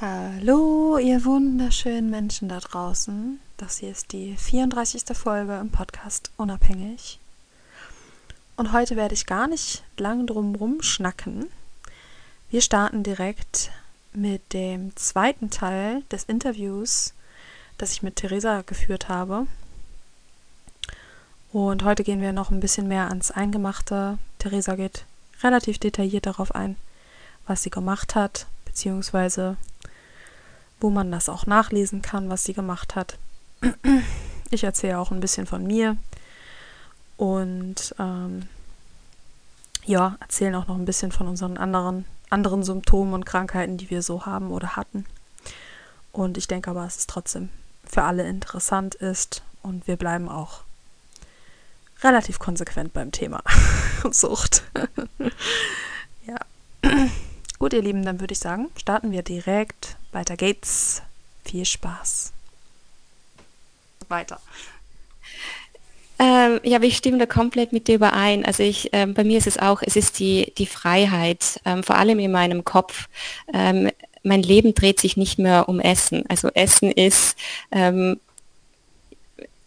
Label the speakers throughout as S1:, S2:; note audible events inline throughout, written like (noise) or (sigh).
S1: Hallo, ihr wunderschönen Menschen da draußen. Das hier ist die 34. Folge im Podcast Unabhängig. Und heute werde ich gar nicht lang drum schnacken. Wir starten direkt mit dem zweiten Teil des Interviews, das ich mit Theresa geführt habe. Und heute gehen wir noch ein bisschen mehr ans Eingemachte. Theresa geht relativ detailliert darauf ein, was sie gemacht hat, beziehungsweise wo man das auch nachlesen kann, was sie gemacht hat. Ich erzähle auch ein bisschen von mir und ähm, ja, erzählen auch noch ein bisschen von unseren anderen, anderen Symptomen und Krankheiten, die wir so haben oder hatten. Und ich denke aber, dass es trotzdem für alle interessant ist und wir bleiben auch relativ konsequent beim Thema (laughs) Sucht. (laughs) ja. Gut, ihr Lieben, dann würde ich sagen, starten wir direkt. Weiter geht's. Viel Spaß.
S2: Weiter. Ähm, ja, ich stimme da komplett mit dir überein. Also ich, ähm, bei mir ist es auch, es ist die, die Freiheit, ähm, vor allem in meinem Kopf. Ähm, mein Leben dreht sich nicht mehr um Essen. Also Essen ist ähm,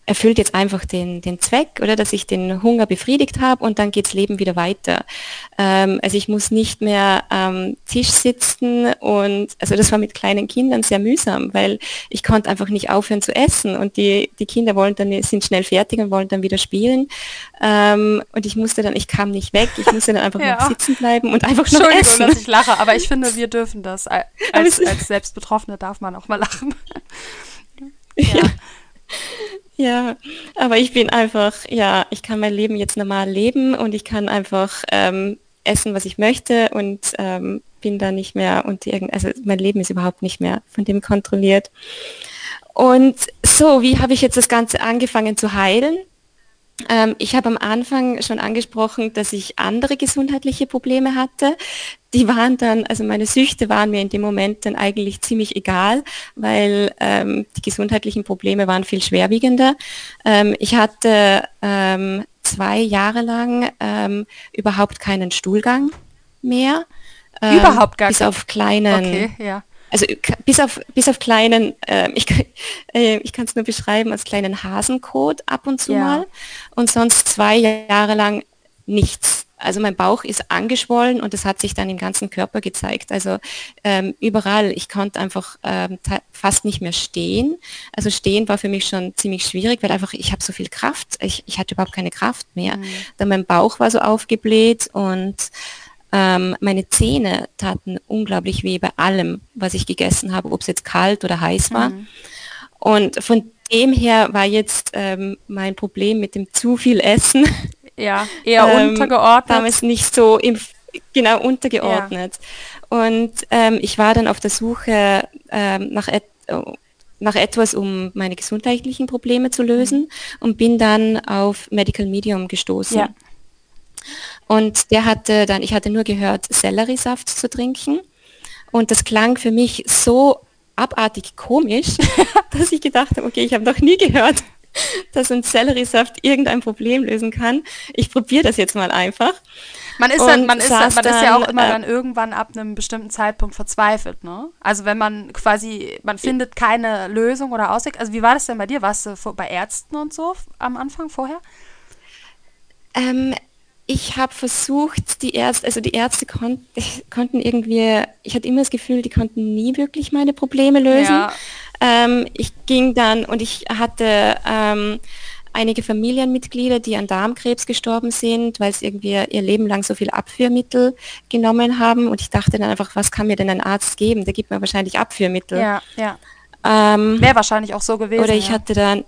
S2: erfüllt jetzt einfach den, den Zweck oder dass ich den Hunger befriedigt habe und dann geht's Leben wieder weiter. Ähm, also ich muss nicht mehr am Tisch sitzen und also das war mit kleinen Kindern sehr mühsam, weil ich konnte einfach nicht aufhören zu essen und die, die Kinder wollen dann sind schnell fertig und wollen dann wieder spielen ähm, und ich musste dann, ich kam nicht weg, ich musste dann einfach (laughs) ja. noch sitzen bleiben und einfach noch essen.
S1: dass ich lache, aber ich finde, wir dürfen das. (laughs) Als, als Selbstbetroffene darf man auch mal lachen. (laughs)
S2: ja. Ja. Aber ich bin einfach, ja, ich kann mein Leben jetzt normal leben und ich kann einfach ähm, essen, was ich möchte und ähm, bin da nicht mehr und irgend, also mein Leben ist überhaupt nicht mehr von dem kontrolliert. Und so, wie habe ich jetzt das Ganze angefangen zu heilen? Ähm, ich habe am Anfang schon angesprochen, dass ich andere gesundheitliche Probleme hatte. Die waren dann, also meine Süchte waren mir in dem Moment dann eigentlich ziemlich egal, weil ähm, die gesundheitlichen Probleme waren viel schwerwiegender. Ähm, ich hatte ähm, zwei Jahre lang ähm, überhaupt keinen Stuhlgang mehr.
S1: Ähm, überhaupt gar
S2: Bis auf kleinen.
S1: Okay, ja
S2: also bis auf, bis auf kleinen, äh, ich, äh, ich kann es nur beschreiben als kleinen Hasenkot ab und zu ja. mal und sonst zwei Jahre lang nichts. Also mein Bauch ist angeschwollen und das hat sich dann im ganzen Körper gezeigt. Also ähm, überall, ich konnte einfach ähm, fast nicht mehr stehen. Also stehen war für mich schon ziemlich schwierig, weil einfach ich habe so viel Kraft, ich, ich hatte überhaupt keine Kraft mehr. Mhm. Dann mein Bauch war so aufgebläht und ähm, meine Zähne taten unglaublich weh bei allem, was ich gegessen habe, ob es jetzt kalt oder heiß war. Mhm. Und von dem her war jetzt ähm, mein Problem mit dem zu viel Essen. (laughs)
S1: Ja, eher ähm, untergeordnet.
S2: Damals nicht so im, genau untergeordnet. Ja. Und ähm, ich war dann auf der Suche ähm, nach, et nach etwas, um meine gesundheitlichen Probleme zu lösen mhm. und bin dann auf Medical Medium gestoßen. Ja. Und der hatte dann, ich hatte nur gehört, Selleriesaft zu trinken. Und das klang für mich so abartig komisch, (laughs) dass ich gedacht habe, okay, ich habe noch nie gehört, (laughs) dass ein Selleriesaft irgendein Problem lösen kann. Ich probiere das jetzt mal einfach.
S1: Man ist, dann, man, ist, man dann, ist ja auch immer äh, dann irgendwann ab einem bestimmten Zeitpunkt verzweifelt, ne? Also wenn man quasi, man findet keine Lösung oder Ausweg. Also wie war das denn bei dir? Warst du bei Ärzten und so am Anfang vorher?
S2: Ähm, ich habe versucht, die Ärzte, also die Ärzte kon (laughs) konnten irgendwie, ich hatte immer das Gefühl, die konnten nie wirklich meine Probleme lösen. Ja. Ähm, ich ging dann und ich hatte ähm, einige Familienmitglieder, die an Darmkrebs gestorben sind, weil sie irgendwie ihr Leben lang so viel Abführmittel genommen haben. Und ich dachte dann einfach, was kann mir denn ein Arzt geben? Der gibt mir wahrscheinlich Abführmittel.
S1: Ja, ja. Ähm, Wäre wahrscheinlich auch so gewesen.
S2: Oder ich ja. hatte dann,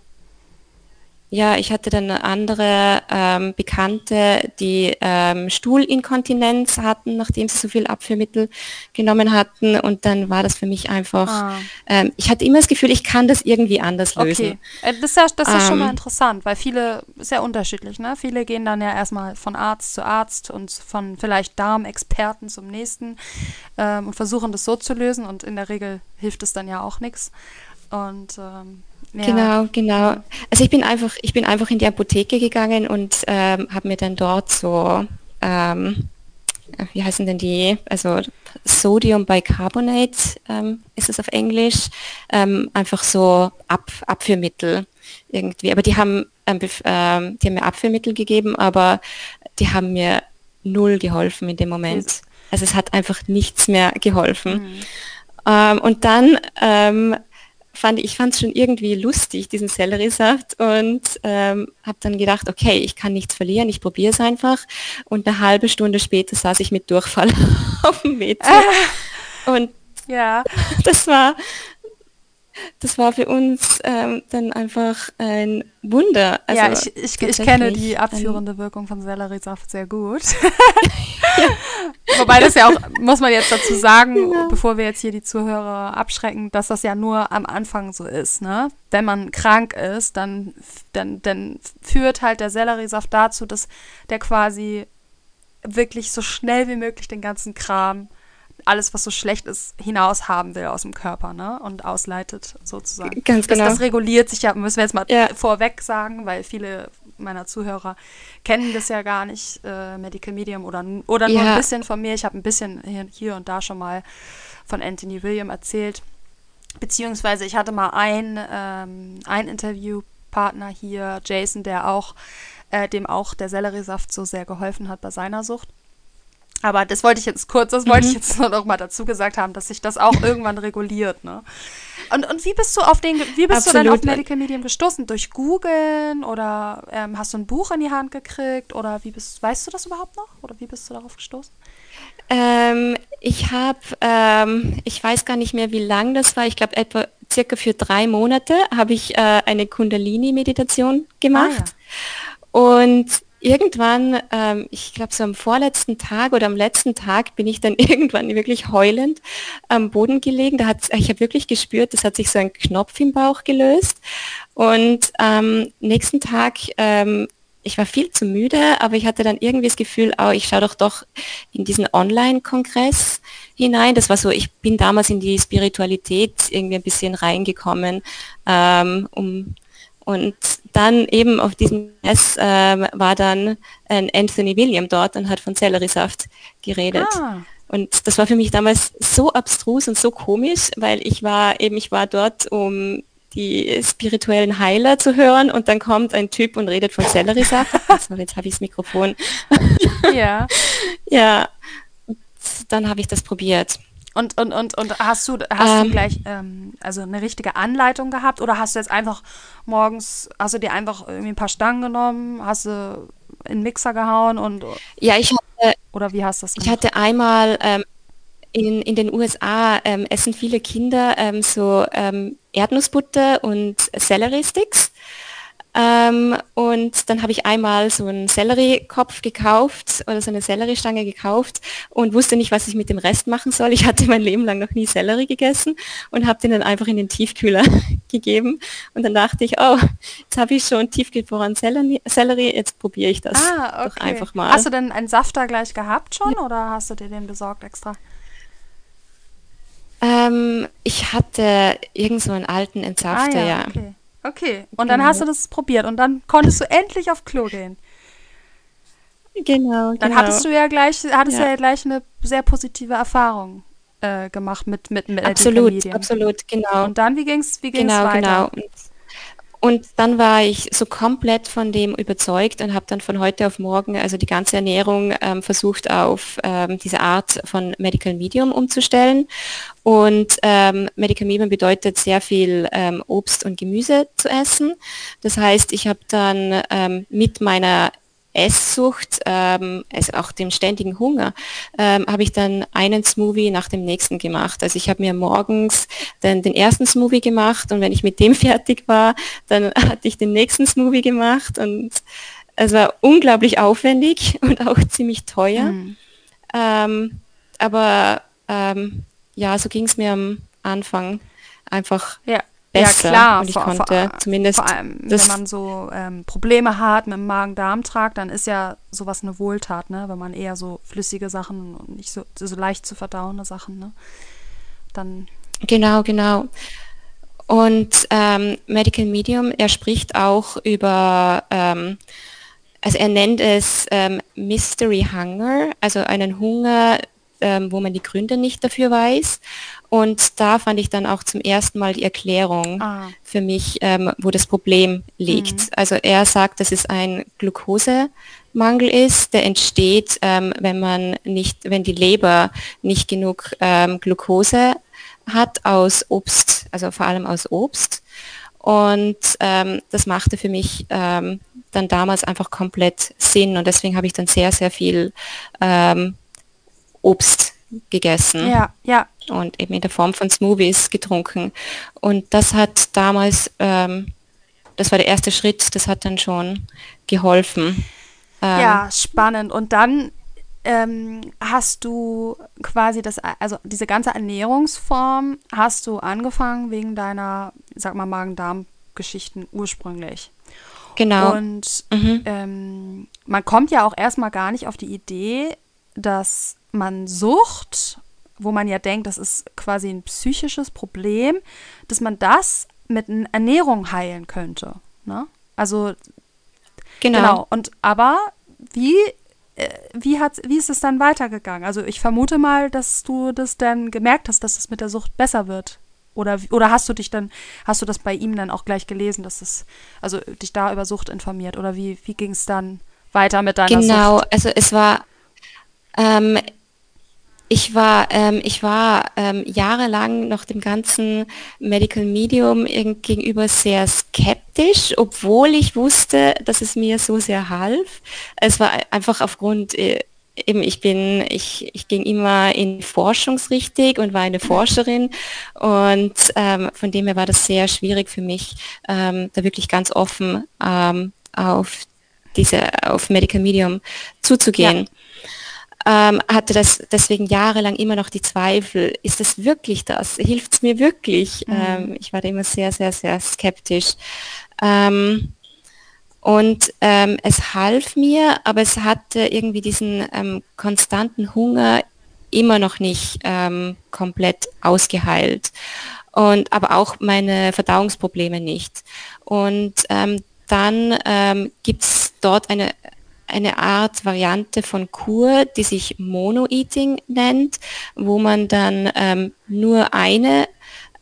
S2: ja, ich hatte dann andere ähm, Bekannte, die ähm, Stuhlinkontinenz hatten, nachdem sie so viel Abführmittel genommen hatten. Und dann war das für mich einfach, ah. ähm, ich hatte immer das Gefühl, ich kann das irgendwie anders lösen.
S1: Okay, äh, das ist ja, das ist schon mal ähm. interessant, weil viele, sehr unterschiedlich, ne? Viele gehen dann ja erstmal von Arzt zu Arzt und von vielleicht Darmexperten zum nächsten ähm, und versuchen das so zu lösen und in der Regel hilft es dann ja auch nichts. Und ähm,
S2: ja. Genau, genau. Also ich bin einfach, ich bin einfach in die Apotheke gegangen und ähm, habe mir dann dort so ähm, wie heißen denn die, also Sodium Bicarbonate ähm, ist es auf Englisch, ähm, einfach so Ab Abführmittel irgendwie. Aber die haben, ähm, ähm, die haben mir Abführmittel gegeben, aber die haben mir null geholfen in dem Moment. Also es hat einfach nichts mehr geholfen. Mhm. Und dann fand ich fand es schon irgendwie lustig, diesen Selleriesaft und ähm, habe dann gedacht, okay, ich kann nichts verlieren, ich probiere es einfach. Und eine halbe Stunde später saß ich mit Durchfall (laughs) auf dem WC. Und ja. (laughs) das war das war für uns ähm, dann einfach ein Wunder.
S1: Also ja, ich, ich, ich kenne die abführende Wirkung von Selleriesaft sehr gut. (laughs) Wobei das ja auch, muss man jetzt dazu sagen, ja. bevor wir jetzt hier die Zuhörer abschrecken, dass das ja nur am Anfang so ist. Ne? Wenn man krank ist, dann, dann, dann führt halt der Selleriesaft dazu, dass der quasi wirklich so schnell wie möglich den ganzen Kram alles, was so schlecht ist, hinaus haben will aus dem Körper, ne? Und ausleitet sozusagen. Ganz genau. Das, das reguliert sich ja, müssen wir jetzt mal ja. vorweg sagen, weil viele meiner Zuhörer kennen das ja gar nicht, äh, Medical Medium oder, oder nur ja. ein bisschen von mir. Ich habe ein bisschen hier und da schon mal von Anthony William erzählt. Beziehungsweise ich hatte mal einen, ähm, einen Interviewpartner hier, Jason, der auch, äh, dem auch der Selleriesaft so sehr geholfen hat bei seiner Sucht. Aber das wollte ich jetzt kurz, das wollte mhm. ich jetzt noch mal dazu gesagt haben, dass sich das auch (laughs) irgendwann reguliert, ne? Und, und wie bist du auf den, wie bist Absolut. du dann auf Medical Medium gestoßen? Durch Googlen oder ähm, hast du ein Buch in die Hand gekriegt oder wie bist, weißt du das überhaupt noch? Oder wie bist du darauf gestoßen?
S2: Ähm, ich habe, ähm, ich weiß gar nicht mehr, wie lang das war. Ich glaube etwa circa für drei Monate habe ich äh, eine Kundalini-Meditation gemacht. Ah, ja. Und irgendwann, ähm, ich glaube so am vorletzten Tag oder am letzten Tag bin ich dann (laughs) irgendwann wirklich heulend am Boden gelegen. Da hat, ich habe wirklich gespürt, das hat sich so ein Knopf im Bauch gelöst. Und am ähm, nächsten Tag, ähm, ich war viel zu müde, aber ich hatte dann irgendwie das Gefühl, oh, ich schaue doch doch in diesen Online-Kongress hinein. Das war so, ich bin damals in die Spiritualität irgendwie ein bisschen reingekommen, ähm, um und dann eben auf diesem Mess äh, war dann ein Anthony William dort und hat von Selleriesaft geredet. Ah. Und das war für mich damals so abstrus und so komisch, weil ich war eben, ich war dort, um die spirituellen Heiler zu hören und dann kommt ein Typ und redet von Selleriesaft. (laughs) Also jetzt habe ich das Mikrofon. ja. (laughs) ja. Und dann habe ich das probiert.
S1: Und, und, und, und hast du, hast ähm, du gleich ähm, also eine richtige Anleitung gehabt oder hast du jetzt einfach morgens, hast du dir einfach irgendwie ein paar Stangen genommen, hast du in den Mixer gehauen und
S2: Ja, ich hatte
S1: oder wie hast du das
S2: gemacht? Ich hatte einmal ähm, in, in den USA ähm, essen viele Kinder ähm, so ähm, Erdnussbutter und Sellerie-Sticks ähm, und dann habe ich einmal so einen Selleriekopf gekauft oder so eine Selleriestange gekauft und wusste nicht, was ich mit dem Rest machen soll. Ich hatte mein Leben lang noch nie Sellerie gegessen und habe den dann einfach in den Tiefkühler (laughs) gegeben. Und dann dachte ich, oh, jetzt habe ich schon tiefgefroren Sellerie, jetzt probiere ich das ah, okay. doch einfach mal.
S1: Hast du denn einen Saft da gleich gehabt schon ja. oder hast du dir den besorgt extra?
S2: Ähm, ich hatte irgend so einen alten Entsafter, ah, ja. Okay.
S1: Okay, und dann hast du das probiert und dann konntest du endlich auf Klo gehen.
S2: Genau.
S1: Dann
S2: genau.
S1: hattest du ja gleich, hattest ja. ja gleich eine sehr positive Erfahrung äh, gemacht mit mit mit
S2: Absolut, absolut, genau.
S1: Und dann wie ging's, wie ging's
S2: genau,
S1: weiter?
S2: Genau. Und dann war ich so komplett von dem überzeugt und habe dann von heute auf morgen also die ganze Ernährung ähm, versucht auf ähm, diese Art von Medical Medium umzustellen. Und ähm, Medical Medium bedeutet sehr viel ähm, Obst und Gemüse zu essen. Das heißt, ich habe dann ähm, mit meiner Esssucht, ähm, also auch dem ständigen Hunger, ähm, habe ich dann einen Smoothie nach dem nächsten gemacht. Also ich habe mir morgens dann den ersten Smoothie gemacht und wenn ich mit dem (laughs) fertig war, dann hatte ich den nächsten Smoothie gemacht und es war unglaublich aufwendig (laughs) und auch ziemlich teuer. Mhm. Ähm, aber ähm, ja, so ging es mir am Anfang einfach
S1: ja
S2: besser.
S1: Ja, klar.
S2: Und ich vor, konnte
S1: vor,
S2: zumindest.
S1: Vor allem, wenn man so ähm, Probleme hat mit dem Magen-Darm-Trakt, dann ist ja sowas eine Wohltat, ne? Wenn man eher so flüssige Sachen und nicht so, so leicht zu verdauende Sachen, ne? Dann.
S2: Genau, genau. Und ähm, Medical Medium, er spricht auch über ähm, also er nennt es ähm, Mystery Hunger, also einen Hunger, ähm, wo man die Gründe nicht dafür weiß. Und da fand ich dann auch zum ersten Mal die Erklärung ah. für mich, ähm, wo das Problem liegt. Mhm. Also er sagt, dass es ein Glukosemangel ist, der entsteht, ähm, wenn man nicht, wenn die Leber nicht genug ähm, Glukose hat aus Obst, also vor allem aus Obst. Und ähm, das machte für mich ähm, dann damals einfach komplett Sinn und deswegen habe ich dann sehr, sehr viel ähm, Obst gegessen.
S1: Ja, ja.
S2: Und eben in der Form von Smoothies getrunken. Und das hat damals, ähm, das war der erste Schritt, das hat dann schon geholfen.
S1: Ähm, ja, spannend. Und dann ähm, hast du quasi das, also diese ganze Ernährungsform hast du angefangen wegen deiner, sag mal, Magen-Darm-Geschichten ursprünglich.
S2: Genau.
S1: Und mhm. ähm, man kommt ja auch erstmal gar nicht auf die Idee, dass man Sucht, wo man ja denkt, das ist quasi ein psychisches Problem, dass man das mit Ernährung heilen könnte. Ne? Also genau. genau. Und aber wie äh, wie hat wie ist es dann weitergegangen? Also ich vermute mal, dass du das dann gemerkt hast, dass es mit der Sucht besser wird. Oder, oder hast du dich dann, hast du das bei ihm dann auch gleich gelesen, dass es, also dich da über Sucht informiert? Oder wie, wie ging es dann weiter mit deiner
S2: genau,
S1: Sucht?
S2: Genau, also es war, ähm, ich war, ähm, ich war ähm, jahrelang noch dem ganzen Medical Medium gegenüber sehr skeptisch, obwohl ich wusste, dass es mir so sehr half. Es war einfach aufgrund äh, eben ich bin, ich, ich ging immer in Forschungsrichtung und war eine Forscherin und ähm, von dem her war das sehr schwierig für mich, ähm, da wirklich ganz offen ähm, auf diese, auf Medical Medium zuzugehen. Ja ähm, hatte das deswegen jahrelang immer noch die Zweifel, ist es wirklich das? Hilft es mir wirklich? Mhm. Ähm, ich war da immer sehr, sehr, sehr skeptisch. Ähm, und ähm, es half mir, aber es hatte irgendwie diesen ähm, konstanten Hunger immer noch nicht ähm, komplett ausgeheilt. Und aber auch meine Verdauungsprobleme nicht. Und dann ähm, gibt es dort eine eine Art Variante von Kur, die sich Mono-Eating nennt, wo man dann ähm, nur eine,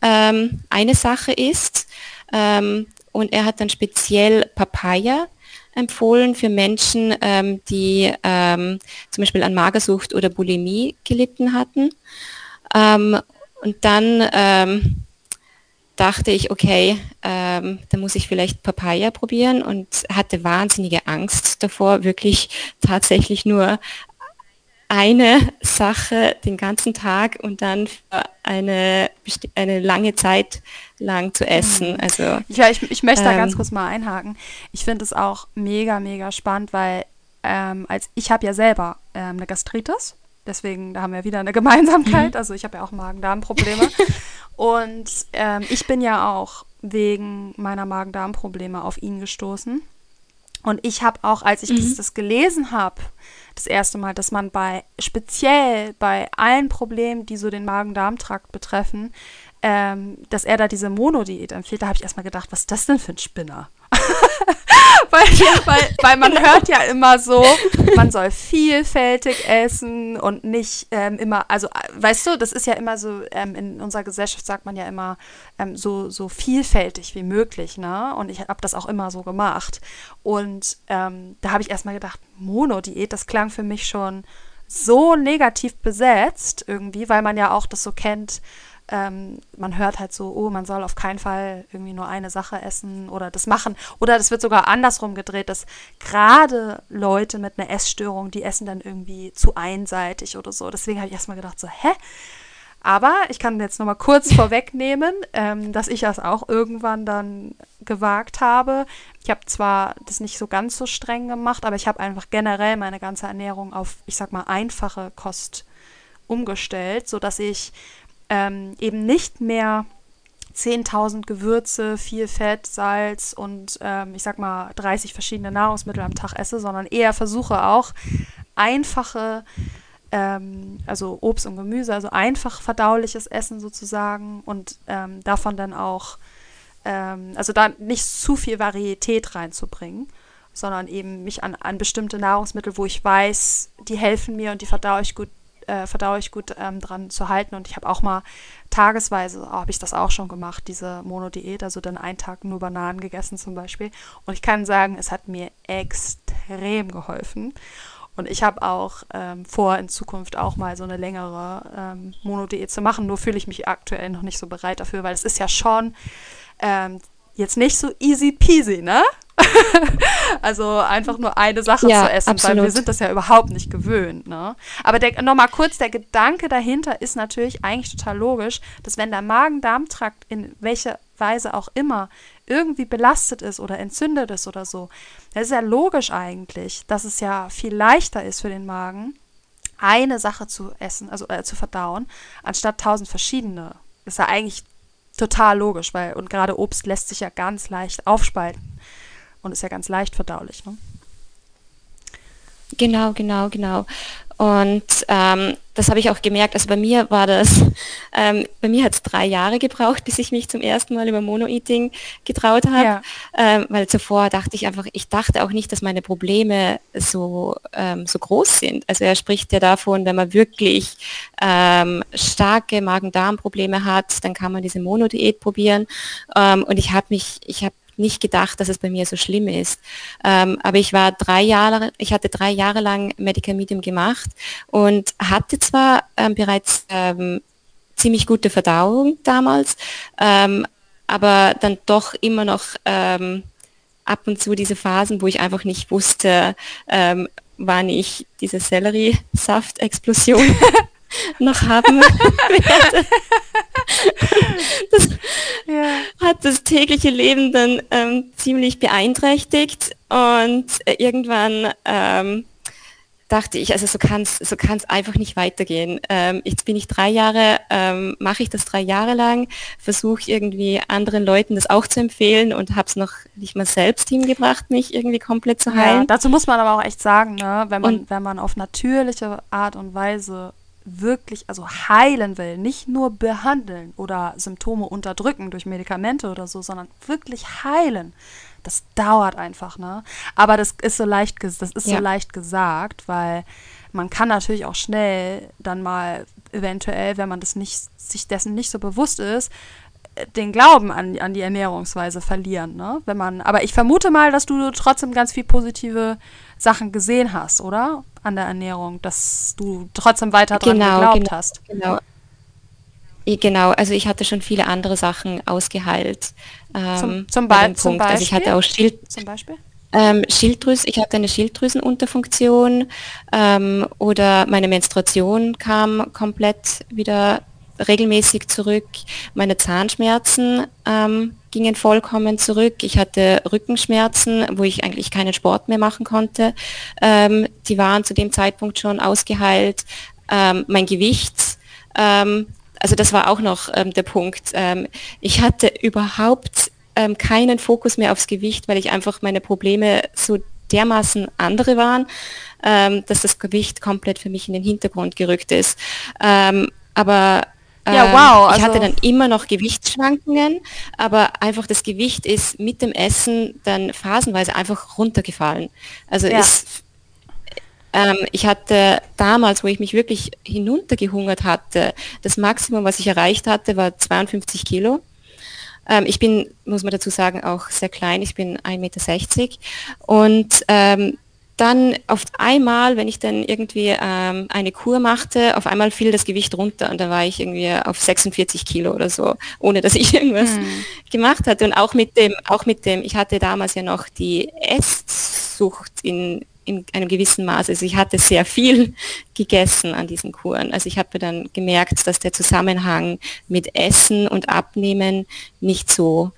S2: ähm, eine Sache isst. Ähm, und er hat dann speziell Papaya empfohlen für Menschen, ähm, die ähm, zum Beispiel an Magersucht oder Bulimie gelitten hatten. Ähm, und dann dachte ich, okay, ähm, da muss ich vielleicht Papaya probieren und hatte wahnsinnige Angst davor, wirklich tatsächlich nur eine Sache den ganzen Tag und dann für eine, eine lange Zeit lang zu essen. Mhm. Also,
S1: ja, ich, ich möchte ähm, da ganz ähm, kurz mal einhaken. Ich finde es auch mega, mega spannend, weil ähm, als ich habe ja selber ähm, eine Gastritis, deswegen da haben wir wieder eine (laughs) Gemeinsamkeit. Mhm. Also ich habe ja auch Magen-Darm-Probleme. (laughs) Und ähm, ich bin ja auch wegen meiner Magen-Darm-Probleme auf ihn gestoßen. Und ich habe auch, als ich mhm. das, das gelesen habe, das erste Mal, dass man bei speziell bei allen Problemen, die so den Magen-Darm-Trakt betreffen, ähm, dass er da diese Monodiät empfiehlt, da habe ich erstmal gedacht, was ist das denn für ein Spinner? (laughs) weil, weil, weil man hört ja immer so, (laughs) man soll vielfältig essen und nicht ähm, immer, also weißt du, das ist ja immer so, ähm, in unserer Gesellschaft sagt man ja immer ähm, so, so vielfältig wie möglich, ne? Und ich habe das auch immer so gemacht. Und ähm, da habe ich erstmal gedacht, Monodiät, das klang für mich schon so negativ besetzt irgendwie, weil man ja auch das so kennt, ähm, man hört halt so, oh, man soll auf keinen Fall irgendwie nur eine Sache essen oder das machen. Oder das wird sogar andersrum gedreht, dass gerade Leute mit einer Essstörung, die essen dann irgendwie zu einseitig oder so. Deswegen habe ich erstmal gedacht, so, hä? Aber ich kann jetzt nochmal kurz (laughs) vorwegnehmen, ähm, dass ich das auch irgendwann dann gewagt habe. Ich habe zwar das nicht so ganz so streng gemacht, aber ich habe einfach generell meine ganze Ernährung auf, ich sag mal, einfache Kost umgestellt, sodass ich ähm, eben nicht mehr 10.000 Gewürze, viel Fett, Salz und ähm, ich sag mal 30 verschiedene Nahrungsmittel am Tag esse, sondern eher versuche auch einfache, ähm, also Obst und Gemüse, also einfach verdauliches Essen sozusagen und ähm, davon dann auch, ähm, also da nicht zu viel Varietät reinzubringen, sondern eben mich an, an bestimmte Nahrungsmittel, wo ich weiß, die helfen mir und die verdaue ich gut, äh, verdaue ich gut ähm, dran zu halten. Und ich habe auch mal tagesweise, oh, habe ich das auch schon gemacht, diese Monodiät, also dann einen Tag nur Bananen gegessen zum Beispiel. Und ich kann sagen, es hat mir extrem geholfen. Und ich habe auch ähm, vor, in Zukunft auch mal so eine längere ähm, Monodiät zu machen. Nur fühle ich mich aktuell noch nicht so bereit dafür, weil es ist ja schon ähm, jetzt nicht so easy peasy, ne? (laughs) also einfach nur eine Sache ja, zu essen, absolut. weil wir sind das ja überhaupt nicht gewöhnt. Ne? Aber nochmal kurz, der Gedanke dahinter ist natürlich eigentlich total logisch, dass wenn der Magen-Darm-Trakt in welcher Weise auch immer irgendwie belastet ist oder entzündet ist oder so, das ist ja logisch eigentlich, dass es ja viel leichter ist für den Magen, eine Sache zu essen, also äh, zu verdauen, anstatt tausend verschiedene. Das ist ja eigentlich total logisch, weil und gerade Obst lässt sich ja ganz leicht aufspalten und ist ja ganz leicht verdaulich. Ne?
S2: Genau, genau, genau. Und ähm, das habe ich auch gemerkt. Also bei mir war das, (laughs) ähm, bei mir hat es drei Jahre gebraucht, bis ich mich zum ersten Mal über Mono-Eating getraut habe. Ja. Ähm, weil zuvor dachte ich einfach, ich dachte auch nicht, dass meine Probleme so, ähm, so groß sind. Also er spricht ja davon, wenn man wirklich ähm, starke Magen-Darm-Probleme hat, dann kann man diese Mono-Diät probieren. Ähm, und ich habe mich, ich habe nicht gedacht, dass es bei mir so schlimm ist. Ähm, aber ich war drei Jahre, ich hatte drei Jahre lang Medical Medium gemacht und hatte zwar ähm, bereits ähm, ziemlich gute Verdauung damals, ähm, aber dann doch immer noch ähm, ab und zu diese Phasen, wo ich einfach nicht wusste, ähm, wann ich diese Sellerie-Saft-Explosion (laughs) noch haben (laughs) werde. (laughs) Das ja. hat das tägliche Leben dann ähm, ziemlich beeinträchtigt und äh, irgendwann ähm, dachte ich, also so kann es so kann's einfach nicht weitergehen. Ähm, jetzt bin ich drei Jahre, ähm, mache ich das drei Jahre lang, versuche irgendwie anderen Leuten das auch zu empfehlen und habe es noch nicht mal selbst hingebracht, mich irgendwie komplett zu heilen. Ja,
S1: dazu muss man aber auch echt sagen, ne, wenn man, und, wenn man auf natürliche Art und Weise wirklich, also heilen will, nicht nur behandeln oder Symptome unterdrücken durch Medikamente oder so, sondern wirklich heilen, das dauert einfach, ne? Aber das ist so leicht, das ist ja. so leicht gesagt, weil man kann natürlich auch schnell dann mal eventuell, wenn man das nicht, sich dessen nicht so bewusst ist, den Glauben an, an die Ernährungsweise verlieren, ne? Wenn man, aber ich vermute mal, dass du trotzdem ganz viel positive Sachen gesehen hast, oder? An der Ernährung, dass du trotzdem weiter dran genau, geglaubt
S2: genau,
S1: hast.
S2: Genau. Genau, also ich hatte schon viele andere Sachen ausgeheilt.
S1: Ähm, zum, zum, Be zum Beispiel?
S2: Also ich hatte auch Schild
S1: zum Beispiel?
S2: Ähm, Schilddrüse, ich hatte eine Schilddrüsenunterfunktion ähm, oder meine Menstruation kam komplett wieder regelmäßig zurück. Meine Zahnschmerzen ähm, gingen vollkommen zurück. Ich hatte Rückenschmerzen, wo ich eigentlich keinen Sport mehr machen konnte. Ähm, die waren zu dem Zeitpunkt schon ausgeheilt. Ähm, mein Gewicht, ähm, also das war auch noch ähm, der Punkt. Ähm, ich hatte überhaupt keinen Fokus mehr aufs Gewicht, weil ich einfach meine Probleme so dermaßen andere waren, ähm, dass das Gewicht komplett für mich in den Hintergrund gerückt ist. Ähm, aber ja, ähm, wow. Also ich hatte also dann immer noch Gewichtsschwankungen, aber einfach das Gewicht ist mit dem Essen dann phasenweise einfach runtergefallen. Also ja. ist, ähm, ich hatte damals, wo ich mich wirklich hinuntergehungert hatte, das Maximum, was ich erreicht hatte, war 52 Kilo. Ähm, ich bin, muss man dazu sagen, auch sehr klein. Ich bin 1,60 Meter. Und ähm, dann auf einmal, wenn ich dann irgendwie ähm, eine Kur machte, auf einmal fiel das Gewicht runter und dann war ich irgendwie auf 46 Kilo oder so, ohne dass ich (laughs) irgendwas mhm. gemacht hatte. Und auch mit dem, auch mit dem, ich hatte damals ja noch die Esssucht in, in einem gewissen Maß. Also ich hatte sehr viel gegessen an diesen Kuren. Also ich habe dann gemerkt, dass der Zusammenhang mit Essen und Abnehmen nicht so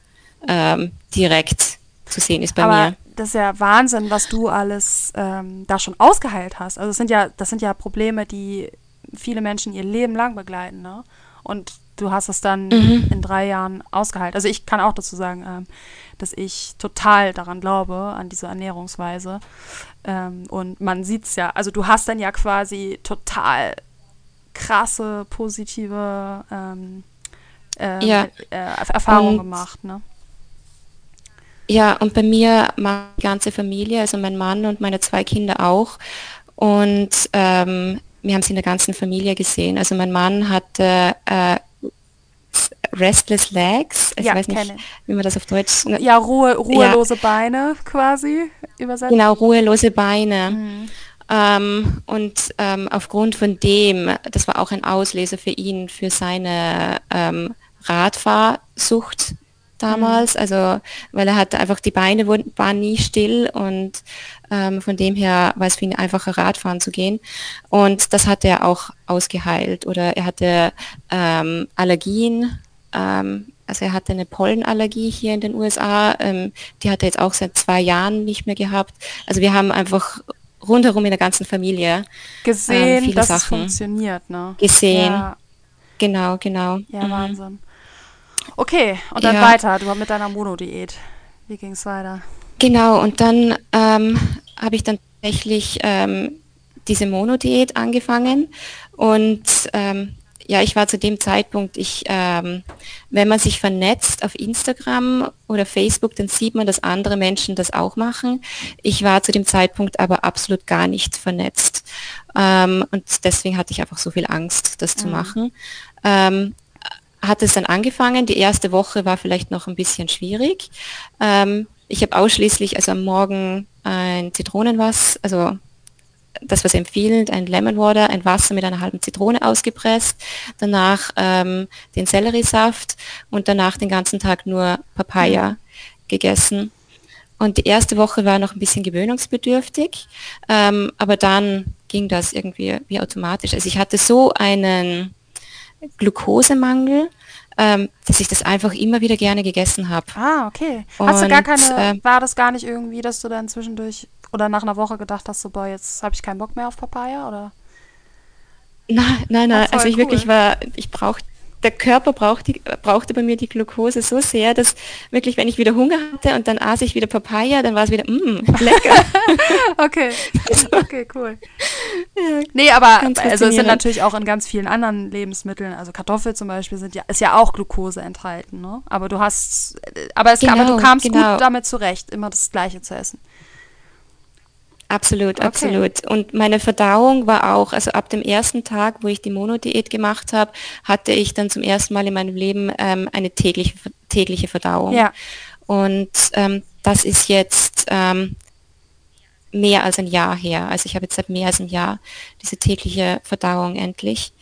S2: ähm, direkt zu sehen ist bei
S1: Aber
S2: mir
S1: das ist ja Wahnsinn, was du alles ähm, da schon ausgeheilt hast. Also das sind ja, das sind ja Probleme, die viele Menschen ihr Leben lang begleiten, ne? Und du hast es dann mhm. in drei Jahren ausgeheilt. Also ich kann auch dazu sagen, ähm, dass ich total daran glaube, an diese Ernährungsweise. Ähm, und man sieht es ja, also du hast dann ja quasi total krasse, positive ähm, äh, ja. äh, Erfahrungen gemacht, ne?
S2: Ja, und bei mir meine ganze Familie, also mein Mann und meine zwei Kinder auch. Und ähm, wir haben es in der ganzen Familie gesehen. Also mein Mann hatte äh, Restless Legs. Ich ja, weiß nicht, wie man das auf Deutsch.
S1: Ja, Ruhe, ruhelose ja. Beine quasi übersetzt.
S2: Genau, ruhelose Beine. Mhm. Ähm, und ähm, aufgrund von dem, das war auch ein Auslöser für ihn, für seine ähm, Radfahrsucht damals. Mhm. Also, weil er hatte einfach die Beine waren nie still und ähm, von dem her war es für ihn einfacher Radfahren zu gehen. Und das hat er auch ausgeheilt. Oder er hatte ähm, Allergien. Ähm, also er hatte eine Pollenallergie hier in den USA. Ähm, die hat er jetzt auch seit zwei Jahren nicht mehr gehabt. Also wir haben einfach rundherum in der ganzen Familie
S1: gesehen, ähm, dass Sachen es funktioniert. Ne?
S2: Gesehen. Ja. Genau, genau.
S1: Ja, mhm. Wahnsinn. Okay, und dann ja. weiter. Du mit deiner Monodiät. Wie ging es weiter?
S2: Genau, und dann ähm, habe ich dann tatsächlich ähm, diese Monodiät angefangen. Und ähm, ja, ich war zu dem Zeitpunkt, ich, ähm, wenn man sich vernetzt auf Instagram oder Facebook, dann sieht man, dass andere Menschen das auch machen. Ich war zu dem Zeitpunkt aber absolut gar nicht vernetzt. Ähm, und deswegen hatte ich einfach so viel Angst, das mhm. zu machen. Ähm, hat es dann angefangen. Die erste Woche war vielleicht noch ein bisschen schwierig. Ähm, ich habe ausschließlich, also am Morgen ein Zitronenwasser, also das was empfiehlt, ein Lemon Water, ein Wasser mit einer halben Zitrone ausgepresst, danach ähm, den Selleriesaft und danach den ganzen Tag nur Papaya mhm. gegessen. Und die erste Woche war noch ein bisschen gewöhnungsbedürftig, ähm, aber dann ging das irgendwie wie automatisch. Also ich hatte so einen Glukosemangel, ähm, dass ich das einfach immer wieder gerne gegessen habe.
S1: Ah, okay. Hast du gar keine, äh, war das gar nicht irgendwie, dass du dann zwischendurch oder nach einer Woche gedacht hast, so, boah, jetzt habe ich keinen Bock mehr auf Papaya, oder?
S2: Nein, nein, nein. Also ich cool. wirklich war, ich brauchte der Körper braucht die, brauchte bei mir die Glucose so sehr, dass wirklich, wenn ich wieder Hunger hatte und dann aß ich wieder Papaya, dann war es wieder, mmm, (laughs) lecker.
S1: okay, (laughs) okay, cool. Ja, nee, aber also es sind natürlich auch in ganz vielen anderen Lebensmitteln, also Kartoffel zum Beispiel sind ja, ist ja auch Glucose enthalten, ne? Aber du hast, aber, es, genau, aber du genau, kamst genau. gut damit zurecht, immer das Gleiche zu essen.
S2: Absolut, okay. absolut. Und meine Verdauung war auch, also ab dem ersten Tag, wo ich die Monodiät gemacht habe, hatte ich dann zum ersten Mal in meinem Leben ähm, eine tägliche, tägliche Verdauung. Ja. Und ähm, das ist jetzt ähm, mehr als ein Jahr her. Also ich habe jetzt seit mehr als ein Jahr diese tägliche Verdauung endlich.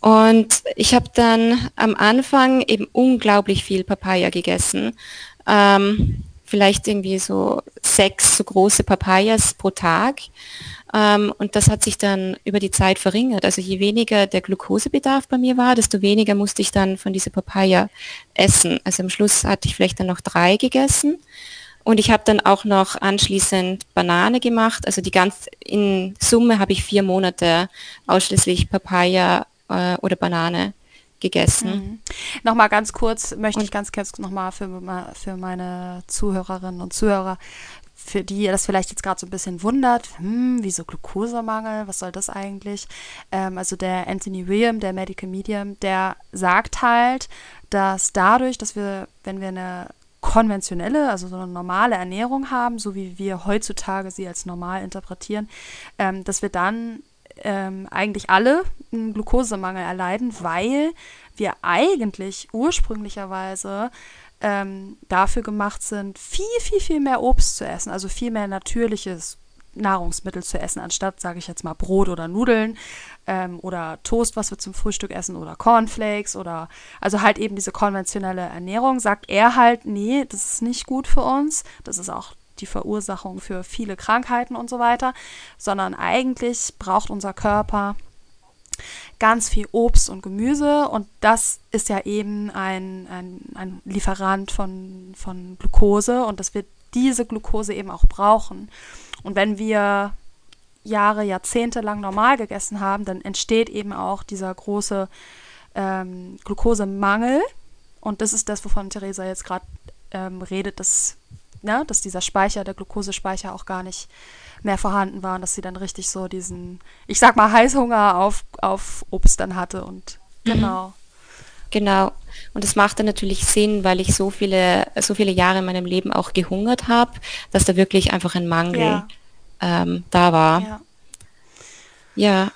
S2: Und ich habe dann am Anfang eben unglaublich viel Papaya gegessen. Ähm, vielleicht irgendwie so sechs so große Papayas pro Tag. Ähm, und das hat sich dann über die Zeit verringert. Also je weniger der Glukosebedarf bei mir war, desto weniger musste ich dann von dieser Papaya essen. Also am Schluss hatte ich vielleicht dann noch drei gegessen. Und ich habe dann auch noch anschließend Banane gemacht. Also die ganz in Summe habe ich vier Monate ausschließlich Papaya äh, oder Banane gegessen. Mhm.
S1: Nochmal ganz kurz, möchte und ich ganz kurz nochmal für, für meine Zuhörerinnen und Zuhörer, für die das vielleicht jetzt gerade so ein bisschen wundert, hm, wieso Glukosemangel, was soll das eigentlich? Ähm, also der Anthony William, der Medical Medium, der sagt halt, dass dadurch, dass wir, wenn wir eine konventionelle, also so eine normale Ernährung haben, so wie wir heutzutage sie als normal interpretieren, ähm, dass wir dann ähm, eigentlich alle einen Glukosemangel erleiden, weil wir eigentlich ursprünglicherweise ähm, dafür gemacht sind, viel, viel, viel mehr Obst zu essen, also viel mehr natürliches Nahrungsmittel zu essen, anstatt, sage ich jetzt mal, Brot oder Nudeln ähm, oder Toast, was wir zum Frühstück essen oder Cornflakes oder also halt eben diese konventionelle Ernährung, sagt er halt, nee, das ist nicht gut für uns. Das ist auch die Verursachung für viele Krankheiten und so weiter, sondern eigentlich braucht unser Körper ganz viel Obst und Gemüse und das ist ja eben ein, ein, ein Lieferant von, von Glucose und dass wir diese Glucose eben auch brauchen. Und wenn wir Jahre, Jahrzehnte lang normal gegessen haben, dann entsteht eben auch dieser große ähm, Glukosemangel. Und das ist das, wovon Theresa jetzt gerade ähm, redet, dass ne, dass dieser Speicher, der Glukosespeicher auch gar nicht mehr vorhanden war und dass sie dann richtig so diesen, ich sag mal, Heißhunger auf, auf Obst dann hatte und mhm. genau.
S2: Genau. Und es machte natürlich Sinn, weil ich so viele, so viele Jahre in meinem Leben auch gehungert habe, dass da wirklich einfach ein Mangel ja. ähm, da war. Ja. ja.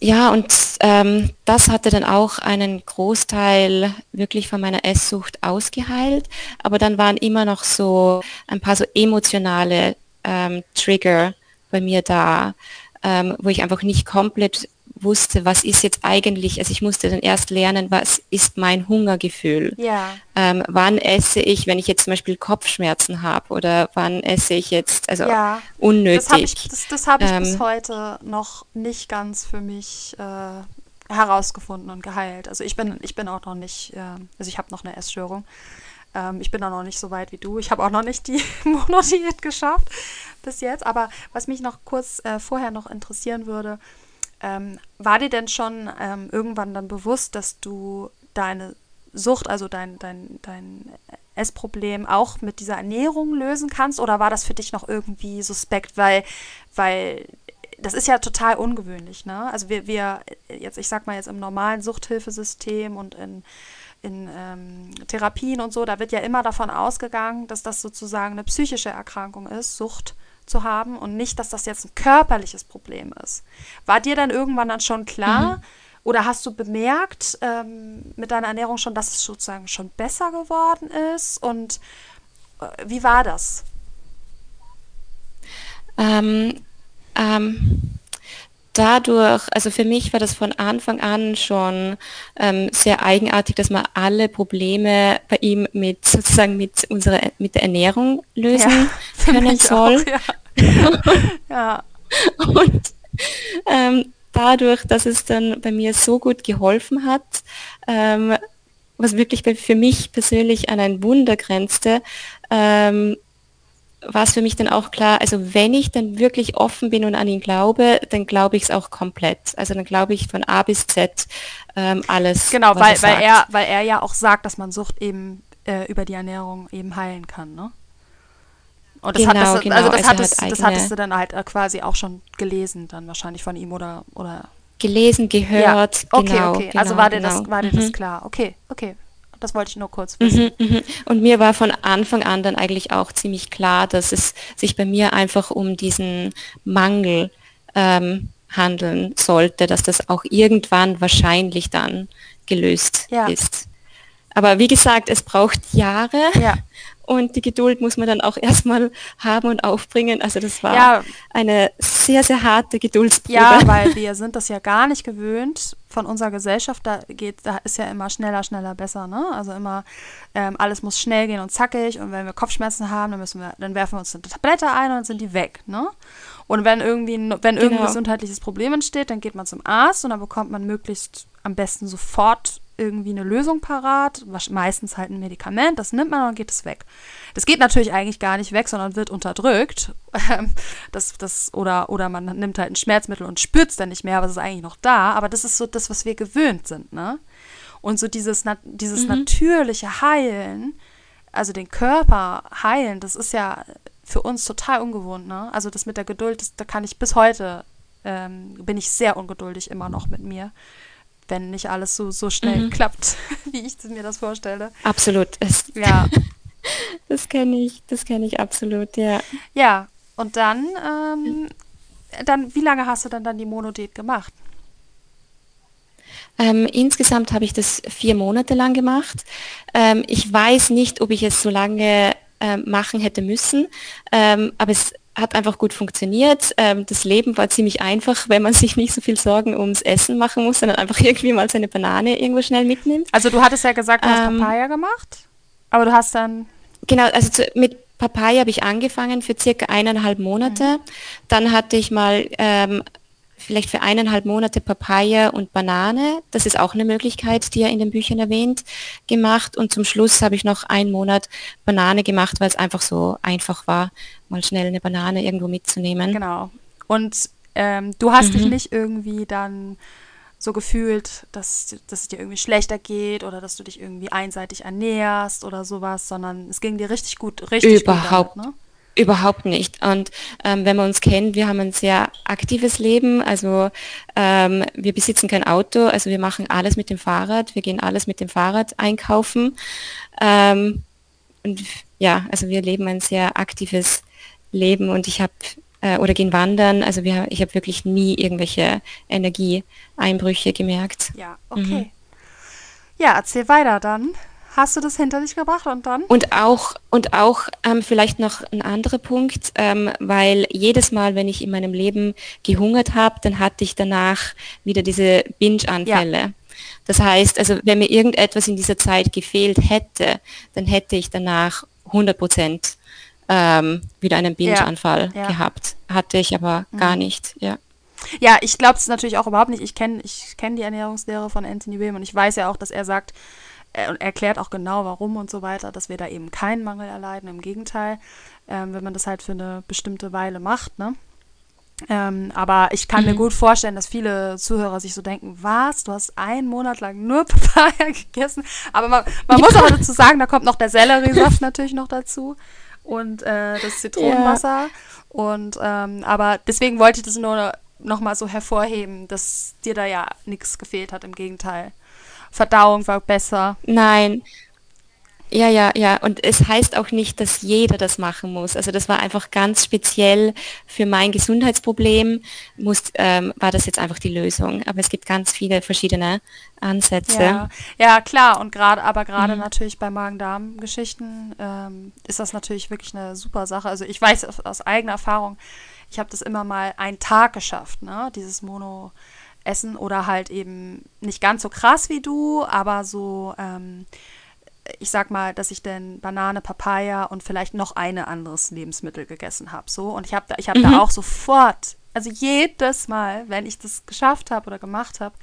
S2: Ja, und ähm, das hatte dann auch einen Großteil wirklich von meiner Esssucht ausgeheilt, aber dann waren immer noch so ein paar so emotionale ähm, Trigger bei mir da, ähm, wo ich einfach nicht komplett wusste, was ist jetzt eigentlich, also ich musste dann erst lernen, was ist mein Hungergefühl. Ja. Ähm, wann esse ich, wenn ich jetzt zum Beispiel Kopfschmerzen habe oder wann esse ich jetzt, also ja. unnötig.
S1: Das habe ich, das, das hab ich ähm, bis heute noch nicht ganz für mich äh, herausgefunden und geheilt. Also ich bin, ich bin auch noch nicht, äh, also ich habe noch eine Essstörung. Ähm, ich bin da noch nicht so weit wie du. Ich habe auch noch nicht die (laughs) Monodiät geschafft bis jetzt. Aber was mich noch kurz äh, vorher noch interessieren würde, ähm, war dir denn schon ähm, irgendwann dann bewusst, dass du deine Sucht, also dein, dein, dein Essproblem auch mit dieser Ernährung lösen kannst? Oder war das für dich noch irgendwie suspekt, weil, weil das ist ja total ungewöhnlich, ne? Also wir, wir, jetzt, ich sag mal jetzt im normalen Suchthilfesystem und in, in ähm, Therapien und so, da wird ja immer davon ausgegangen, dass das sozusagen eine psychische Erkrankung ist, Sucht zu haben und nicht, dass das jetzt ein körperliches Problem ist. War dir dann irgendwann dann schon klar mhm. oder hast du bemerkt ähm, mit deiner Ernährung schon, dass es sozusagen schon besser geworden ist und äh, wie war das?
S2: Ähm, ähm, dadurch, also für mich war das von Anfang an schon ähm, sehr eigenartig, dass man alle Probleme bei ihm mit sozusagen mit unserer mit der Ernährung lösen ja, (laughs) können soll. Auch, ja. (laughs) ja. Und ähm, dadurch, dass es dann bei mir so gut geholfen hat, ähm, was wirklich für mich persönlich an ein Wunder grenzte, ähm, war es für mich dann auch klar, also wenn ich dann wirklich offen bin und an ihn glaube, dann glaube ich es auch komplett. Also dann glaube ich von A bis Z ähm, alles.
S1: Genau, weil, er weil, er, weil er ja auch sagt, dass man Sucht eben äh, über die Ernährung eben heilen kann, ne? Und das genau, hat genau. also das, also hattest, hat das hattest du dann halt äh, quasi auch schon gelesen, dann wahrscheinlich von ihm oder oder
S2: gelesen, gehört.
S1: Ja. Okay, genau, okay. Also genau, war dir das genau. war dir mhm. das klar? Okay, okay. Das wollte ich nur kurz
S2: mhm, wissen. Mhm, mh. Und mir war von Anfang an dann eigentlich auch ziemlich klar, dass es sich bei mir einfach um diesen Mangel ähm, handeln sollte, dass das auch irgendwann wahrscheinlich dann gelöst ja. ist. Aber wie gesagt, es braucht Jahre. Ja. Und die Geduld muss man dann auch erstmal haben und aufbringen. Also das war ja. eine sehr, sehr harte Geduldsprobe.
S1: Ja, weil (laughs) wir sind das ja gar nicht gewöhnt von unserer Gesellschaft. Da geht, da ist ja immer schneller, schneller, besser. Ne? Also immer ähm, alles muss schnell gehen und zackig. Und wenn wir Kopfschmerzen haben, dann müssen wir, dann werfen wir uns eine Tablette ein und dann sind die weg. Ne? Und wenn irgendwie, wenn genau. irgendein gesundheitliches Problem entsteht, dann geht man zum Arzt und dann bekommt man möglichst am besten sofort irgendwie eine Lösung parat, meistens halt ein Medikament, das nimmt man und geht es weg. Das geht natürlich eigentlich gar nicht weg, sondern wird unterdrückt. (laughs) das, das, oder, oder man nimmt halt ein Schmerzmittel und spürt es dann nicht mehr, aber es ist eigentlich noch da. Aber das ist so das, was wir gewöhnt sind, ne? Und so dieses, dieses mhm. natürliche Heilen, also den Körper heilen, das ist ja für uns total ungewohnt, ne? Also das mit der Geduld, das, da kann ich bis heute, ähm, bin ich sehr ungeduldig immer noch mit mir wenn nicht alles so, so schnell mhm. klappt, (laughs) wie ich mir das vorstelle.
S2: Absolut. Es, ja. (laughs) das kenne ich, das kenne ich absolut, ja.
S1: Ja, und dann, ähm, dann, wie lange hast du dann, dann die Monodiät gemacht?
S2: Ähm, insgesamt habe ich das vier Monate lang gemacht. Ähm, ich weiß nicht, ob ich es so lange ähm, machen hätte müssen, ähm, aber es hat einfach gut funktioniert. Ähm, das Leben war ziemlich einfach, wenn man (laughs) sich nicht so viel Sorgen ums Essen machen muss, sondern einfach irgendwie mal seine Banane irgendwo schnell mitnimmt.
S1: Also du hattest ja gesagt, du hast ähm, Papaya gemacht, aber du hast dann...
S2: Genau, also zu, mit Papaya habe ich angefangen für circa eineinhalb Monate. Mhm. Dann hatte ich mal ähm, vielleicht für eineinhalb Monate Papaya und Banane. Das ist auch eine Möglichkeit, die er in den Büchern erwähnt, gemacht. Und zum Schluss habe ich noch einen Monat Banane gemacht, weil es einfach so einfach war, mal schnell eine Banane irgendwo mitzunehmen.
S1: Genau. Und ähm, du hast mhm. dich nicht irgendwie dann so gefühlt, dass, dass es dir irgendwie schlechter geht oder dass du dich irgendwie einseitig ernährst oder sowas, sondern es ging dir richtig gut, richtig
S2: Überhaupt, gut damit, ne? Überhaupt nicht. Und ähm, wenn man uns kennt, wir haben ein sehr aktives Leben. Also ähm, wir besitzen kein Auto, also wir machen alles mit dem Fahrrad, wir gehen alles mit dem Fahrrad einkaufen. Ähm, und ja, also wir leben ein sehr aktives Leben und ich habe äh, oder gehen wandern. Also wir, ich habe wirklich nie irgendwelche Energieeinbrüche gemerkt.
S1: Ja, okay. Mhm. Ja, erzähl weiter dann hast du das hinter dich gebracht und dann?
S2: Und auch, und auch ähm, vielleicht noch ein anderer Punkt, ähm, weil jedes Mal, wenn ich in meinem Leben gehungert habe, dann hatte ich danach wieder diese Binge-Anfälle. Ja. Das heißt, also wenn mir irgendetwas in dieser Zeit gefehlt hätte, dann hätte ich danach 100 Prozent ähm, wieder einen Binge-Anfall ja, ja. gehabt. Hatte ich aber mhm. gar nicht, ja.
S1: Ja, ich glaube es natürlich auch überhaupt nicht. Ich kenne ich kenn die Ernährungslehre von Anthony William und ich weiß ja auch, dass er sagt, er erklärt auch genau, warum und so weiter, dass wir da eben keinen Mangel erleiden. Im Gegenteil, ähm, wenn man das halt für eine bestimmte Weile macht, ne? Ähm, aber ich kann mhm. mir gut vorstellen, dass viele Zuhörer sich so denken, was, du hast einen Monat lang nur (laughs) Papaya gegessen. Aber man, man muss aber dazu sagen, da kommt noch der Selleriesaft natürlich noch dazu und äh, das Zitronenwasser. Ja. Und ähm, aber deswegen wollte ich das nur noch mal so hervorheben, dass dir da ja nichts gefehlt hat. Im Gegenteil. Verdauung war besser.
S2: Nein. Ja, ja, ja. Und es heißt auch nicht, dass jeder das machen muss. Also das war einfach ganz speziell für mein Gesundheitsproblem, muss, ähm, war das jetzt einfach die Lösung. Aber es gibt ganz viele verschiedene Ansätze.
S1: Ja, ja klar. Und gerade, aber gerade mhm. natürlich bei Magen-Darm-Geschichten ähm, ist das natürlich wirklich eine super Sache. Also ich weiß aus, aus eigener Erfahrung, ich habe das immer mal einen Tag geschafft, ne? Dieses Mono essen oder halt eben nicht ganz so krass wie du, aber so, ähm, ich sag mal, dass ich denn Banane, Papaya und vielleicht noch ein anderes Lebensmittel gegessen habe. So. Und ich habe da, ich hab mhm. da auch sofort, also jedes Mal, wenn ich das geschafft habe oder gemacht habe,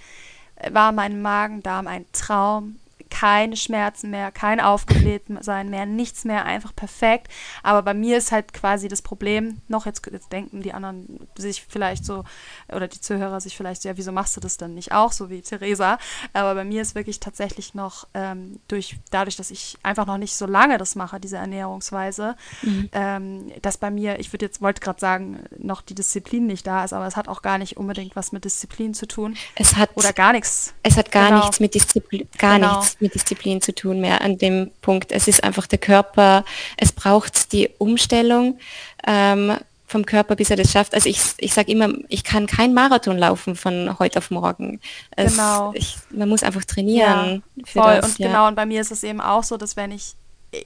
S1: war mein Magen-Darm ein Traum keine Schmerzen mehr, kein Aufgeblähtsein mehr, nichts mehr, einfach perfekt. Aber bei mir ist halt quasi das Problem, noch jetzt, jetzt denken die anderen sich vielleicht so, oder die Zuhörer sich vielleicht so, ja, wieso machst du das dann nicht auch, so wie Theresa? Aber bei mir ist wirklich tatsächlich noch ähm, durch, dadurch, dass ich einfach noch nicht so lange das mache, diese Ernährungsweise, mhm. ähm, dass bei mir, ich würde jetzt, wollte gerade sagen, noch die Disziplin nicht da ist, aber es hat auch gar nicht unbedingt was mit Disziplin zu tun.
S2: Es hat
S1: oder gar nichts.
S2: Es hat gar genau. nichts mit Disziplin, gar genau. nichts mit Disziplin zu tun mehr an dem Punkt. Es ist einfach der Körper, es braucht die Umstellung ähm, vom Körper, bis er das schafft. Also ich, ich sage immer, ich kann kein Marathon laufen von heute auf morgen. Es, genau. Ich, man muss einfach trainieren.
S1: Ja, voll. Das, und ja. genau, und bei mir ist es eben auch so, dass wenn ich,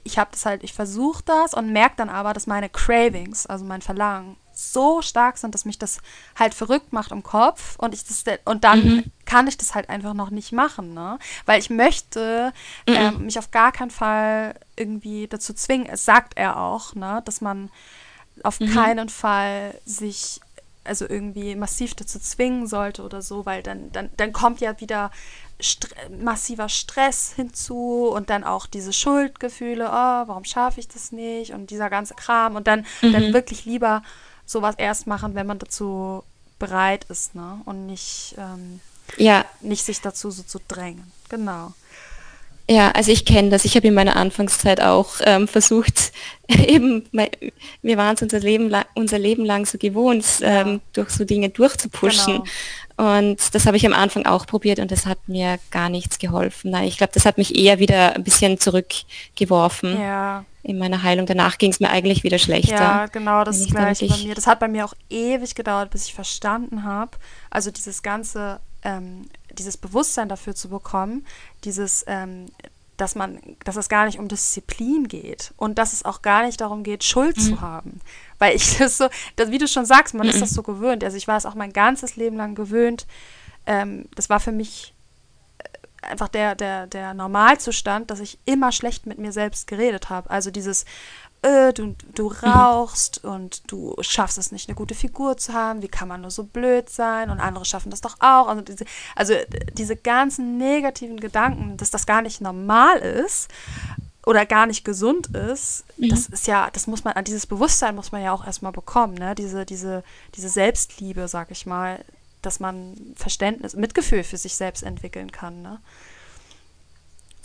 S1: ich habe das halt, ich versuche das und merke dann aber, dass meine Cravings, also mein Verlangen, so stark sind, dass mich das halt verrückt macht im Kopf und ich das und dann mhm. kann ich das halt einfach noch nicht machen, ne? Weil ich möchte mhm. ähm, mich auf gar keinen Fall irgendwie dazu zwingen. Es sagt er auch, ne, dass man auf mhm. keinen Fall sich also irgendwie massiv dazu zwingen sollte oder so, weil dann, dann, dann kommt ja wieder St massiver Stress hinzu und dann auch diese Schuldgefühle, oh, warum schaffe ich das nicht und dieser ganze Kram und dann, mhm. dann wirklich lieber sowas erst machen, wenn man dazu bereit ist, ne? Und nicht, ähm, ja. nicht sich dazu so zu drängen. Genau.
S2: Ja, also ich kenne das. Ich habe in meiner Anfangszeit auch ähm, versucht, (laughs) eben, wir waren es unser Leben, lang, unser Leben lang so gewohnt, ja. ähm, durch so Dinge durchzupushen. Genau. Und das habe ich am Anfang auch probiert und das hat mir gar nichts geholfen. Nein, ich glaube, das hat mich eher wieder ein bisschen zurückgeworfen. Ja in meiner Heilung. Danach ging es mir eigentlich wieder schlechter.
S1: Ja, genau, das gleiche bei mir. Das hat bei mir auch ewig gedauert, bis ich verstanden habe. Also dieses ganze, ähm, dieses Bewusstsein dafür zu bekommen, dieses, ähm, dass man, dass es gar nicht um Disziplin geht und dass es auch gar nicht darum geht, Schuld mhm. zu haben. Weil ich (laughs) das so, das, wie du schon sagst, man mhm. ist das so gewöhnt. Also ich war es auch mein ganzes Leben lang gewöhnt. Ähm, das war für mich einfach der, der, der Normalzustand, dass ich immer schlecht mit mir selbst geredet habe. Also dieses, äh, du, du mhm. rauchst mhm. und du schaffst es nicht, eine gute Figur zu haben, wie kann man nur so blöd sein und andere schaffen das doch auch. Also diese, also diese ganzen negativen Gedanken, dass das gar nicht normal ist oder gar nicht gesund ist, mhm. das ist ja, das muss man, dieses Bewusstsein muss man ja auch erstmal bekommen, ne? Diese, diese, diese Selbstliebe, sag ich mal, dass man Verständnis, Mitgefühl für sich selbst entwickeln kann. Ne?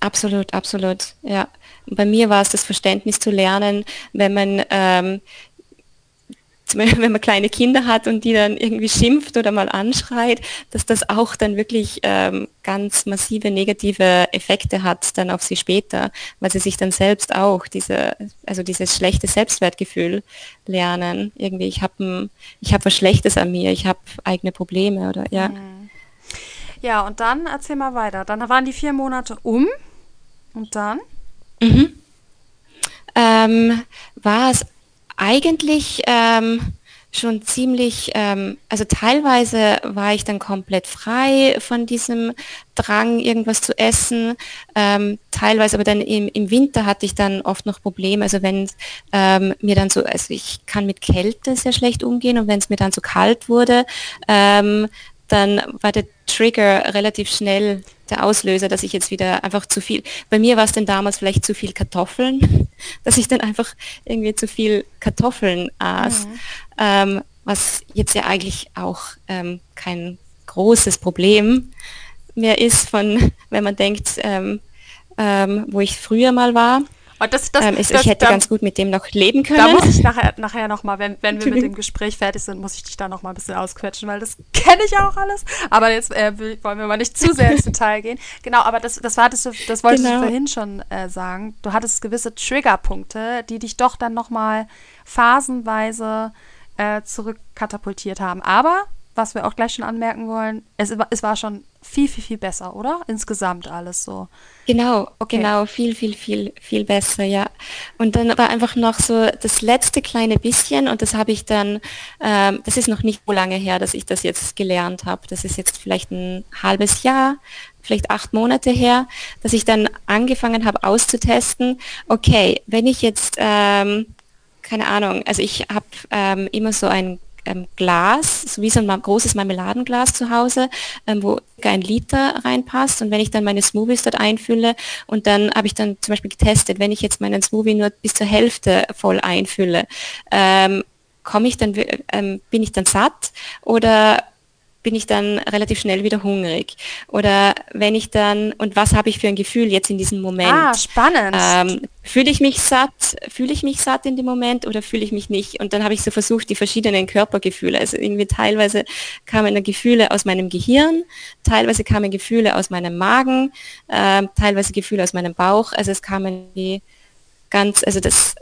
S2: Absolut, absolut. Ja. Bei mir war es das Verständnis zu lernen, wenn man ähm, (laughs) wenn man kleine Kinder hat und die dann irgendwie schimpft oder mal anschreit, dass das auch dann wirklich ähm, ganz massive negative Effekte hat dann auf sie später, weil sie sich dann selbst auch diese, also dieses schlechte Selbstwertgefühl lernen. Irgendwie, ich habe ich hab was Schlechtes an mir, ich habe eigene Probleme oder ja. Mhm.
S1: Ja, und dann erzähl mal weiter. Dann waren die vier Monate um und dann?
S2: Mhm. Ähm, war es eigentlich ähm, schon ziemlich, ähm, also teilweise war ich dann komplett frei von diesem Drang, irgendwas zu essen. Ähm, teilweise aber dann im, im Winter hatte ich dann oft noch Probleme. Also wenn ähm, mir dann so, also ich kann mit Kälte sehr schlecht umgehen und wenn es mir dann so kalt wurde, ähm, dann war der Trigger relativ schnell der Auslöser, dass ich jetzt wieder einfach zu viel, bei mir war es denn damals vielleicht zu viel Kartoffeln, (laughs) dass ich dann einfach irgendwie zu viel Kartoffeln aß, mhm. ähm, was jetzt ja eigentlich auch ähm, kein großes Problem mehr ist von, (laughs) wenn man denkt, ähm, ähm wo ich früher mal war. Das, das, ähm, ist, das, ich hätte da, ganz gut mit dem noch leben können. Da
S1: muss ich nachher, nachher nochmal, wenn, wenn wir mit dem Gespräch fertig sind, muss ich dich da nochmal ein bisschen ausquetschen, weil das (laughs) kenne ich auch alles. Aber jetzt äh, wollen wir mal nicht zu sehr ins (laughs) Detail gehen. Genau, aber das, das, hattest du, das wolltest genau. du vorhin schon äh, sagen. Du hattest gewisse Triggerpunkte, die dich doch dann nochmal phasenweise äh, zurückkatapultiert haben. Aber, was wir auch gleich schon anmerken wollen, es, es war schon viel, viel, viel besser, oder? Insgesamt alles so.
S2: Genau, okay. genau, viel, viel, viel, viel besser, ja. Und dann war einfach noch so das letzte kleine bisschen und das habe ich dann, ähm, das ist noch nicht so lange her, dass ich das jetzt gelernt habe. Das ist jetzt vielleicht ein halbes Jahr, vielleicht acht Monate her, dass ich dann angefangen habe auszutesten, okay, wenn ich jetzt, ähm, keine Ahnung, also ich habe ähm, immer so ein ähm, Glas, so wie so ein großes Marmeladenglas zu Hause, ähm, wo ein Liter reinpasst. Und wenn ich dann meine Smoothies dort einfülle und dann habe ich dann zum Beispiel getestet, wenn ich jetzt meinen Smoothie nur bis zur Hälfte voll einfülle, ähm, komme ich dann, ähm, bin ich dann satt oder bin ich dann relativ schnell wieder hungrig. Oder wenn ich dann, und was habe ich für ein Gefühl jetzt in diesem Moment?
S1: Ah, spannend.
S2: Ähm, fühle ich mich satt, fühle ich mich satt in dem Moment oder fühle ich mich nicht? Und dann habe ich so versucht, die verschiedenen Körpergefühle, also irgendwie teilweise kamen Gefühle aus meinem Gehirn, teilweise kamen Gefühle aus meinem Magen, äh, teilweise Gefühle aus meinem Bauch. Also es kamen die ganz, also das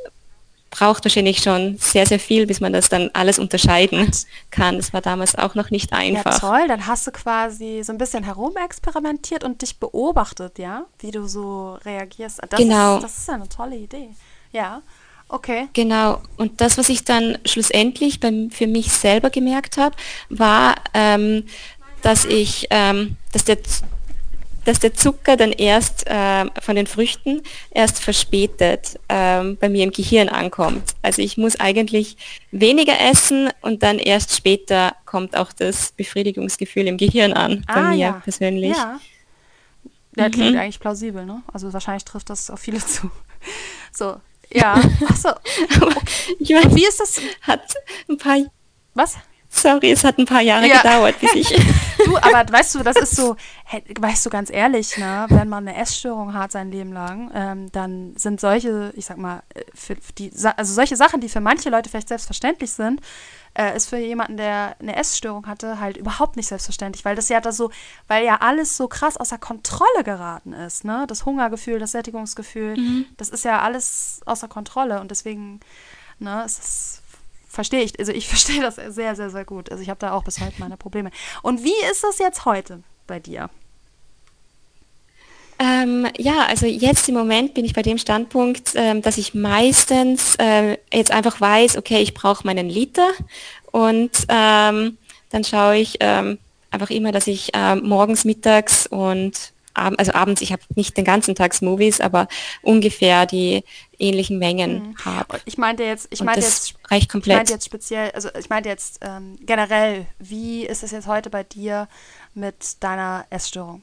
S2: braucht wahrscheinlich schon sehr, sehr viel, bis man das dann alles unterscheiden kann. Das war damals auch noch nicht einfach.
S1: Ja, toll. Dann hast du quasi so ein bisschen herumexperimentiert und dich beobachtet, ja, wie du so reagierst. Das
S2: genau.
S1: Ist, das ist eine tolle Idee. Ja. Okay.
S2: Genau. Und das, was ich dann schlussendlich beim, für mich selber gemerkt habe, war, ähm, dass ich, ähm, dass der dass der Zucker dann erst äh, von den Früchten erst verspätet ähm, bei mir im Gehirn ankommt. Also ich muss eigentlich weniger essen und dann erst später kommt auch das Befriedigungsgefühl im Gehirn an, bei ah, mir ja. persönlich.
S1: Ja. Ja, klingt mhm. eigentlich plausibel, ne? Also wahrscheinlich trifft das auf viele (laughs) zu. So, ja. (laughs) Achso.
S2: ich meine, wie ist das? Hat ein paar.
S1: Was?
S2: Sorry, es hat ein paar Jahre ja. gedauert, bis ich. (laughs)
S1: du, aber weißt du, das ist so, weißt du ganz ehrlich, ne, wenn man eine Essstörung hat sein Leben lang, ähm, dann sind solche, ich sag mal, äh, für die, also solche Sachen, die für manche Leute vielleicht selbstverständlich sind, äh, ist für jemanden, der eine Essstörung hatte, halt überhaupt nicht selbstverständlich, weil das ja da so, weil ja alles so krass außer Kontrolle geraten ist, ne? Das Hungergefühl, das Sättigungsgefühl, mhm. das ist ja alles außer Kontrolle und deswegen, ne, ist es verstehe ich, also ich (laughs) verstehe das sehr, sehr, sehr gut. Also ich habe da auch bis heute meine Probleme. Und wie ist das jetzt heute bei dir?
S2: Ähm, ja, also jetzt im Moment bin ich bei dem Standpunkt, ähm, dass ich meistens äh, jetzt einfach weiß, okay, ich brauche meinen Liter und ähm, dann schaue ich ähm, einfach immer, dass ich ähm, morgens, mittags und ab, also abends, ich habe nicht den ganzen Tag Movies, aber ungefähr die ähnlichen Mengen mhm. habe.
S1: Ich meinte jetzt, ich meinte jetzt,
S2: reicht komplett.
S1: Ich meinte jetzt speziell, also ich meinte jetzt ähm, generell, wie ist es jetzt heute bei dir mit deiner Essstörung?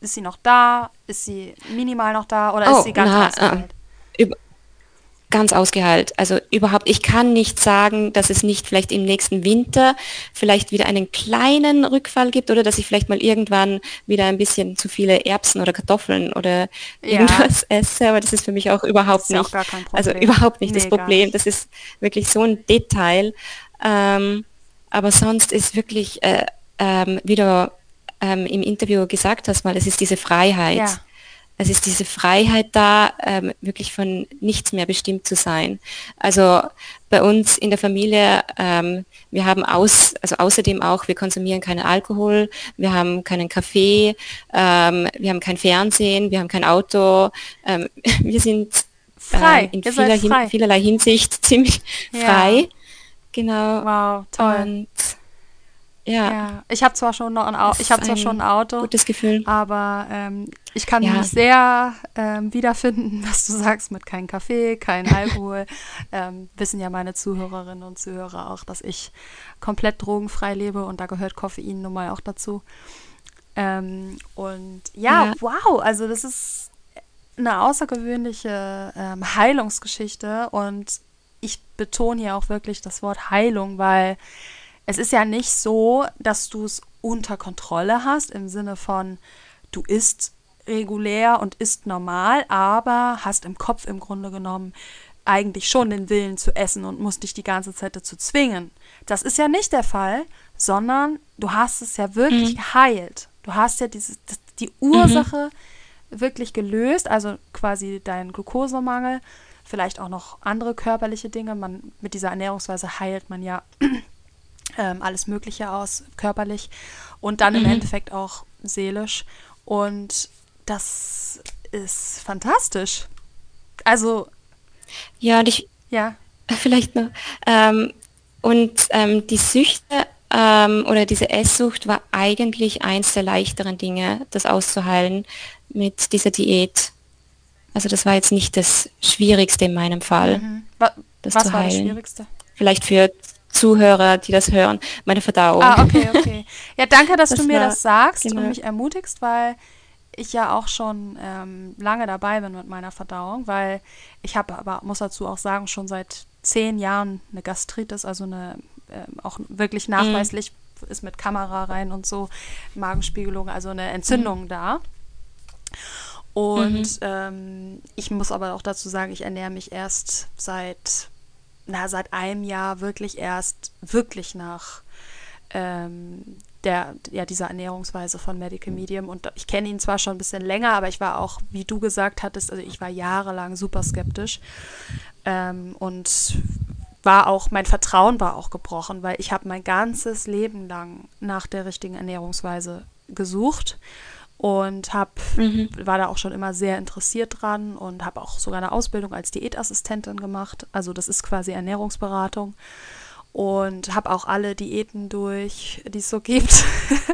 S1: Ist sie noch da? Ist sie minimal noch da oder oh, ist sie ganz na,
S2: äh, über, ganz ausgeheilt. Also überhaupt, ich kann nicht sagen, dass es nicht vielleicht im nächsten Winter vielleicht wieder einen kleinen Rückfall gibt oder dass ich vielleicht mal irgendwann wieder ein bisschen zu viele Erbsen oder Kartoffeln oder ja. irgendwas (laughs) esse, aber das ist für mich auch überhaupt nicht, auch also überhaupt nicht nee, das Problem. Das ist wirklich so ein Detail. Ähm, aber sonst ist wirklich, äh, ähm, wie du ähm, im Interview gesagt hast, mal, es ist diese Freiheit. Ja es ist diese Freiheit da, ähm, wirklich von nichts mehr bestimmt zu sein. Also bei uns in der Familie, ähm, wir haben aus, also außerdem auch, wir konsumieren keinen Alkohol, wir haben keinen Kaffee, ähm, wir haben kein Fernsehen, wir haben kein Auto, ähm, (laughs) wir sind
S1: frei.
S2: Äh, in vieler, frei. Hin, vielerlei Hinsicht (laughs) ziemlich ja. frei. Genau.
S1: Wow, toll. Und ja. ja. Ich habe zwar schon noch ein Auto, ich habe zwar schon ein Auto,
S2: gutes Gefühl,
S1: aber ähm, ich kann ja. mich sehr ähm, wiederfinden, (laughs) was du sagst mit kein Kaffee, kein (laughs) Alkohol. ähm, wissen ja meine Zuhörerinnen und Zuhörer auch, dass ich komplett drogenfrei lebe und da gehört Koffein nun mal auch dazu. Ähm, und ja, ja, wow, also das ist eine außergewöhnliche ähm, Heilungsgeschichte und ich betone hier auch wirklich das Wort Heilung, weil es ist ja nicht so, dass du es unter Kontrolle hast, im Sinne von, du isst regulär und isst normal, aber hast im Kopf im Grunde genommen eigentlich schon den Willen zu essen und musst dich die ganze Zeit dazu zwingen. Das ist ja nicht der Fall, sondern du hast es ja wirklich mhm. geheilt. Du hast ja dieses, die Ursache mhm. wirklich gelöst, also quasi deinen Glukosemangel, vielleicht auch noch andere körperliche Dinge. Man, mit dieser Ernährungsweise heilt man ja ähm, alles Mögliche aus, körperlich und dann mhm. im Endeffekt auch seelisch. Und das ist fantastisch. Also.
S2: Ja, und ich.
S1: Ja. (laughs)
S2: Vielleicht noch. Ähm, und ähm, die Süchte ähm, oder diese Esssucht war eigentlich eins der leichteren Dinge, das auszuheilen mit dieser Diät. Also das war jetzt nicht das Schwierigste in meinem Fall.
S1: Mhm. Was, was war das Schwierigste?
S2: Vielleicht für Zuhörer, die das hören, meine Verdauung.
S1: Ah, okay, okay. (laughs) Ja, danke, dass das du mir war, das sagst genau. und mich ermutigst, weil ich ja auch schon ähm, lange dabei bin mit meiner Verdauung, weil ich habe aber, muss dazu auch sagen, schon seit zehn Jahren eine Gastritis, also eine äh, auch wirklich mhm. nachweislich mhm. ist mit Kamera rein und so, Magenspiegelung, also eine Entzündung mhm. da. Und mhm. ähm, ich muss aber auch dazu sagen, ich ernähre mich erst seit na, seit einem Jahr wirklich erst wirklich nach ähm, der, ja, dieser Ernährungsweise von Medical Medium. Und ich kenne ihn zwar schon ein bisschen länger, aber ich war auch, wie du gesagt hattest, also ich war jahrelang super skeptisch. Ähm, und war auch, mein Vertrauen war auch gebrochen, weil ich habe mein ganzes Leben lang nach der richtigen Ernährungsweise gesucht und hab, mhm. war da auch schon immer sehr interessiert dran und habe auch sogar eine Ausbildung als Diätassistentin gemacht. Also das ist quasi Ernährungsberatung und habe auch alle Diäten durch, die es so gibt.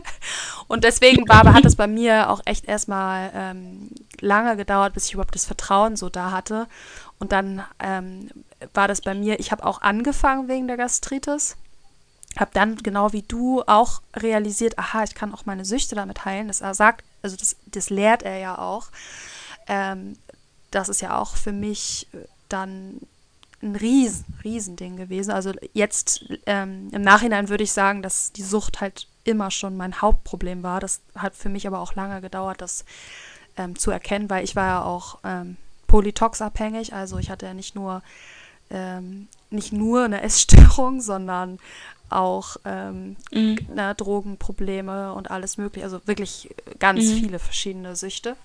S1: (laughs) und deswegen war, hat es bei mir auch echt erstmal ähm, lange gedauert, bis ich überhaupt das Vertrauen so da hatte. Und dann ähm, war das bei mir, ich habe auch angefangen wegen der Gastritis habe dann genau wie du auch realisiert, aha, ich kann auch meine Süchte damit heilen. Das sagt, also das, das lehrt er ja auch. Ähm, das ist ja auch für mich äh, dann ein riesen, riesen Ding gewesen. Also jetzt ähm, im Nachhinein würde ich sagen, dass die Sucht halt immer schon mein Hauptproblem war. Das hat für mich aber auch lange gedauert, das ähm, zu erkennen, weil ich war ja auch ähm, polytoxabhängig. Also ich hatte ja nicht nur ähm, nicht nur eine Essstörung, sondern auch ähm, mhm. na, Drogenprobleme und alles mögliche, also wirklich ganz mhm. viele verschiedene Süchte.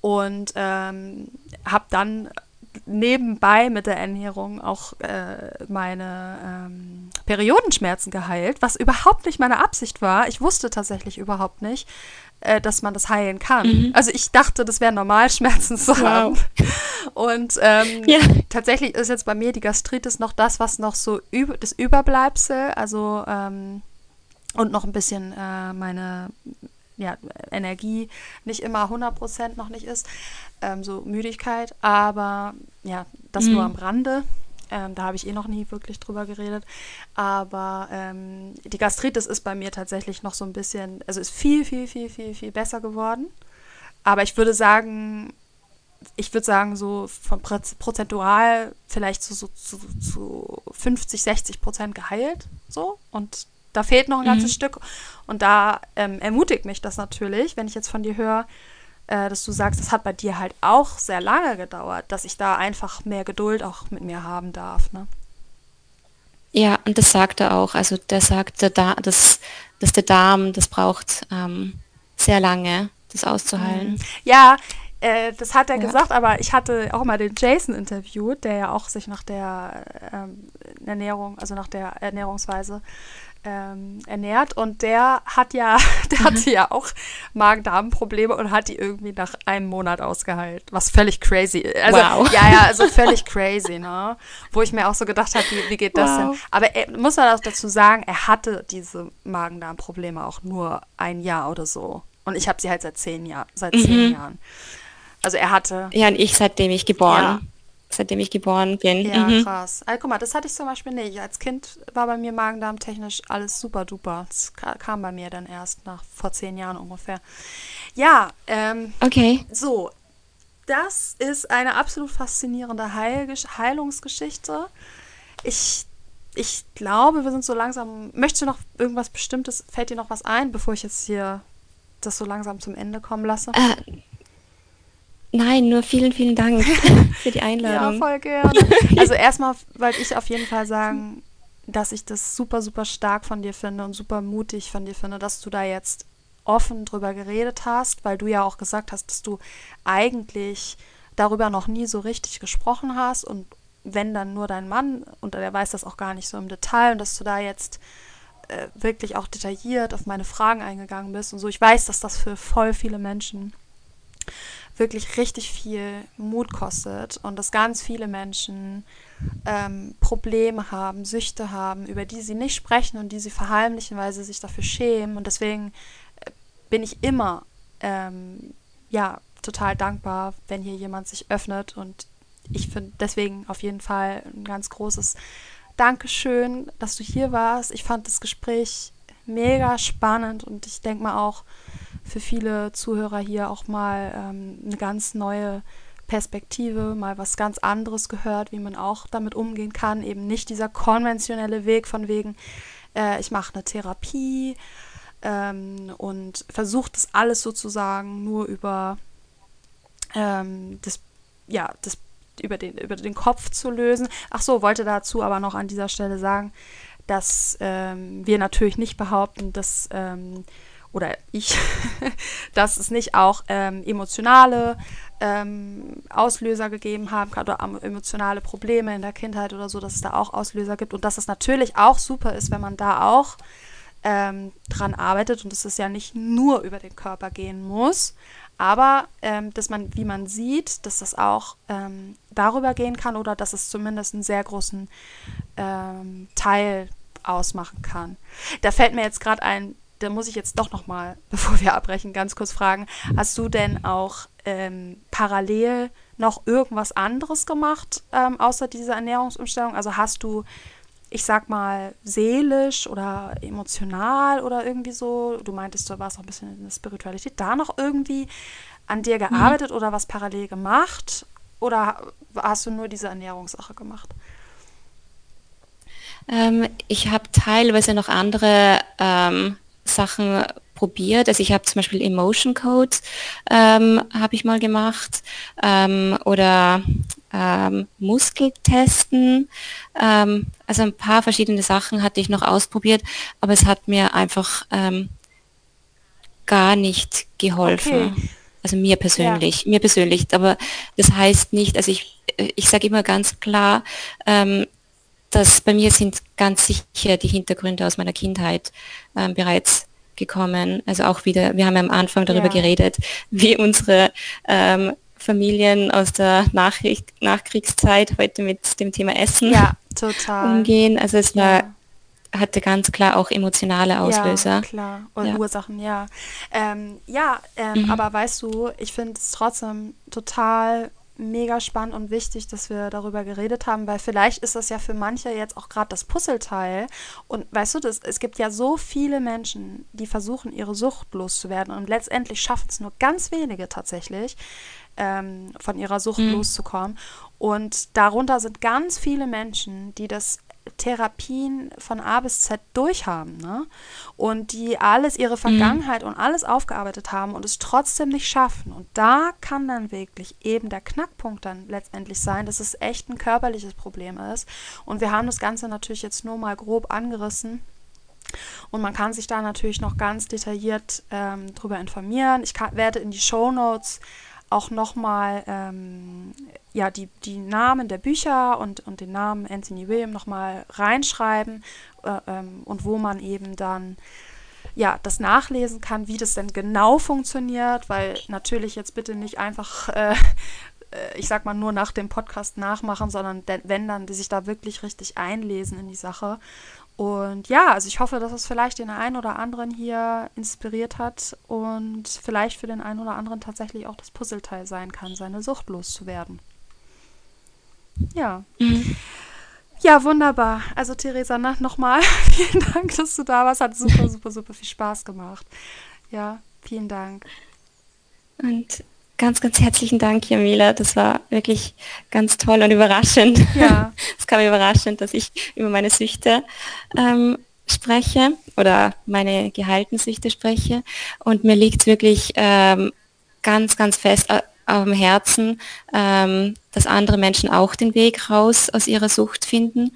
S1: Und ähm, habe dann nebenbei mit der Ernährung auch äh, meine ähm, Periodenschmerzen geheilt, was überhaupt nicht meine Absicht war. Ich wusste tatsächlich überhaupt nicht, äh, dass man das heilen kann. Mhm. Also ich dachte, das wäre normal, Schmerzen zu wow. haben. (laughs) Und ähm, ja. tatsächlich ist jetzt bei mir die Gastritis noch das, was noch so über, das Überbleibsel, also ähm, und noch ein bisschen äh, meine ja, Energie nicht immer 100% noch nicht ist, ähm, so Müdigkeit, aber ja, das mhm. nur am Rande. Ähm, da habe ich eh noch nie wirklich drüber geredet. Aber ähm, die Gastritis ist bei mir tatsächlich noch so ein bisschen, also ist viel, viel, viel, viel, viel besser geworden. Aber ich würde sagen, ich würde sagen, so von prozentual vielleicht so, so, so, so 50, 60 Prozent geheilt. So. Und da fehlt noch ein ganzes mhm. Stück. Und da ähm, ermutigt mich das natürlich, wenn ich jetzt von dir höre, äh, dass du sagst, das hat bei dir halt auch sehr lange gedauert, dass ich da einfach mehr Geduld auch mit mir haben darf. Ne?
S2: Ja, und das sagt er auch. Also der sagt, der da dass, dass der Darm, das braucht ähm, sehr lange, das auszuheilen. Mhm.
S1: Ja, äh, das hat er ja. gesagt, aber ich hatte auch mal den Jason interviewt, der ja auch sich nach der ähm, Ernährung, also nach der Ernährungsweise ähm, ernährt und der hat ja, (laughs) der mhm. hatte ja auch Magen-Darm-Probleme und hat die irgendwie nach einem Monat ausgeheilt, was völlig crazy. Also wow. ja, ja, also (laughs) völlig crazy, ne? Wo ich mir auch so gedacht habe, wie, wie geht das wow. denn? Aber er, muss man auch dazu sagen, er hatte diese Magen-Darm-Probleme auch nur ein Jahr oder so und ich habe sie halt seit zehn Jahren, seit mhm. zehn Jahren. Also er hatte.
S2: Ja, und ich seitdem ich geboren. Ja seitdem ich geboren bin.
S1: Ja, mhm. krass. Also, guck mal, das hatte ich zum Beispiel nicht. Als Kind war bei mir Magen-Darm technisch alles super duper. Das kam bei mir dann erst nach vor zehn Jahren ungefähr. Ja, ähm,
S2: okay.
S1: So, das ist eine absolut faszinierende Heil Heilungsgeschichte. Ich, ich glaube, wir sind so langsam. Möchtest du noch irgendwas Bestimmtes? Fällt dir noch was ein, bevor ich jetzt hier das so langsam zum Ende kommen lasse?
S2: Äh, Nein, nur vielen, vielen Dank (laughs) für die Einladung.
S1: ja, voll gerne. Also erstmal wollte ich auf jeden Fall sagen, dass ich das super, super stark von dir finde und super mutig von dir finde, dass du da jetzt offen drüber geredet hast, weil du ja auch gesagt hast, dass du eigentlich darüber noch nie so richtig gesprochen hast und wenn dann nur dein Mann und der weiß das auch gar nicht so im Detail und dass du da jetzt äh, wirklich auch detailliert auf meine Fragen eingegangen bist und so. Ich weiß, dass das für voll viele Menschen wirklich richtig viel Mut kostet und dass ganz viele Menschen ähm, Probleme haben, Süchte haben, über die sie nicht sprechen und die sie verheimlichen, weil sie sich dafür schämen. Und deswegen äh, bin ich immer ähm, ja total dankbar, wenn hier jemand sich öffnet und ich finde deswegen auf jeden Fall ein ganz großes Dankeschön, dass du hier warst. Ich fand das Gespräch mega spannend und ich denke mal auch, für viele Zuhörer hier auch mal ähm, eine ganz neue Perspektive, mal was ganz anderes gehört, wie man auch damit umgehen kann. Eben nicht dieser konventionelle Weg von wegen, äh, ich mache eine Therapie ähm, und versuche das alles sozusagen nur über ähm, das, ja, das über den, über den Kopf zu lösen. Ach so, wollte dazu aber noch an dieser Stelle sagen, dass ähm, wir natürlich nicht behaupten, dass ähm, oder ich, (laughs) dass es nicht auch ähm, emotionale ähm, Auslöser gegeben haben kann oder emotionale Probleme in der Kindheit oder so, dass es da auch Auslöser gibt und dass es natürlich auch super ist, wenn man da auch ähm, dran arbeitet und dass es ja nicht nur über den Körper gehen muss, aber ähm, dass man, wie man sieht, dass das auch ähm, darüber gehen kann oder dass es zumindest einen sehr großen ähm, Teil ausmachen kann. Da fällt mir jetzt gerade ein, da muss ich jetzt doch noch mal, (laughs) bevor wir abbrechen, ganz kurz fragen: Hast du denn auch ähm, parallel noch irgendwas anderes gemacht ähm, außer dieser Ernährungsumstellung? Also hast du, ich sag mal, seelisch oder emotional oder irgendwie so? Du meintest, du warst auch ein bisschen in der Spiritualität. Da noch irgendwie an dir gearbeitet mhm. oder was parallel gemacht? Oder hast du nur diese Ernährungssache gemacht?
S2: Ähm, ich habe teilweise noch andere ähm, Sachen probiert. Also ich habe zum Beispiel Emotion Codes ähm, habe ich mal gemacht ähm, oder ähm, Muskeltesten. Ähm, also ein paar verschiedene Sachen hatte ich noch ausprobiert, aber es hat mir einfach ähm, gar nicht geholfen. Okay. Also mir persönlich, ja. mir persönlich. Aber das heißt nicht, also ich, ich sage immer ganz klar, ähm, dass bei mir sind ganz sicher die Hintergründe aus meiner Kindheit ähm, bereits gekommen. Also auch wieder, wir haben am Anfang darüber ja. geredet, (laughs) wie unsere ähm, Familien aus der Nachricht, Nachkriegszeit heute mit dem Thema Essen
S1: ja,
S2: umgehen. Also es war ja hatte ganz klar auch emotionale Auslöser. Ja,
S1: klar. Und ja. Ursachen, ja. Ähm, ja, ähm, mhm. aber weißt du, ich finde es trotzdem total mega spannend und wichtig, dass wir darüber geredet haben, weil vielleicht ist das ja für manche jetzt auch gerade das Puzzleteil. Und weißt du, das, es gibt ja so viele Menschen, die versuchen, ihre Sucht loszuwerden und letztendlich schaffen es nur ganz wenige tatsächlich, ähm, von ihrer Sucht mhm. loszukommen. Und darunter sind ganz viele Menschen, die das Therapien von A bis Z durchhaben, ne? Und die alles, ihre mhm. Vergangenheit mhm. und alles aufgearbeitet haben und es trotzdem nicht schaffen. Und da kann dann wirklich eben der Knackpunkt dann letztendlich sein, dass es echt ein körperliches Problem ist. Und wir haben das Ganze natürlich jetzt nur mal grob angerissen. Und man kann sich da natürlich noch ganz detailliert ähm, drüber informieren. Ich kann, werde in die Show Notes auch nochmal ähm, ja, die, die Namen der Bücher und, und den Namen Anthony William nochmal reinschreiben äh, ähm, und wo man eben dann ja, das nachlesen kann, wie das denn genau funktioniert, weil natürlich jetzt bitte nicht einfach, (laughs) äh, äh ich sag mal, nur nach dem Podcast nachmachen, sondern wenn dann die sich da wirklich richtig einlesen in die Sache und ja, also ich hoffe, dass es vielleicht den einen oder anderen hier inspiriert hat und vielleicht für den einen oder anderen tatsächlich auch das Puzzleteil sein kann, seine Sucht loszuwerden. Ja. Mhm. Ja, wunderbar. Also Theresa, nochmal (laughs) vielen Dank, dass du da warst. Hat super, super, super viel Spaß gemacht. Ja, vielen Dank.
S2: Und Ganz, ganz herzlichen Dank, Jamila. Das war wirklich ganz toll und überraschend. Ja. (laughs) Es kam überraschend, dass ich über meine Süchte ähm, spreche oder meine geheilten Süchte spreche. Und mir liegt wirklich ähm, ganz, ganz fest am Herzen, ähm, dass andere Menschen auch den Weg raus aus ihrer Sucht finden.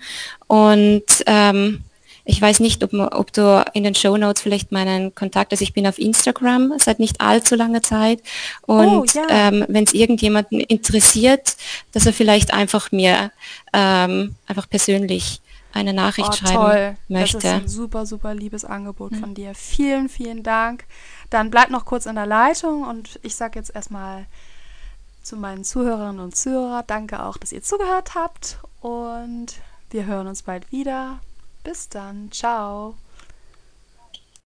S2: Und ähm, ich weiß nicht, ob, ob du in den Show Notes vielleicht meinen Kontakt, also ich bin auf Instagram seit nicht allzu langer Zeit und oh, ja. ähm, wenn es irgendjemanden interessiert, dass er vielleicht einfach mir ähm, einfach persönlich eine Nachricht oh, schreiben toll. möchte. Das ist
S1: ein super, super liebes Angebot mhm. von dir. Vielen, vielen Dank. Dann bleib noch kurz in der Leitung und ich sage jetzt erstmal zu meinen Zuhörerinnen und Zuhörern, danke auch, dass ihr zugehört habt und wir hören uns bald wieder. Bis dann. Ciao.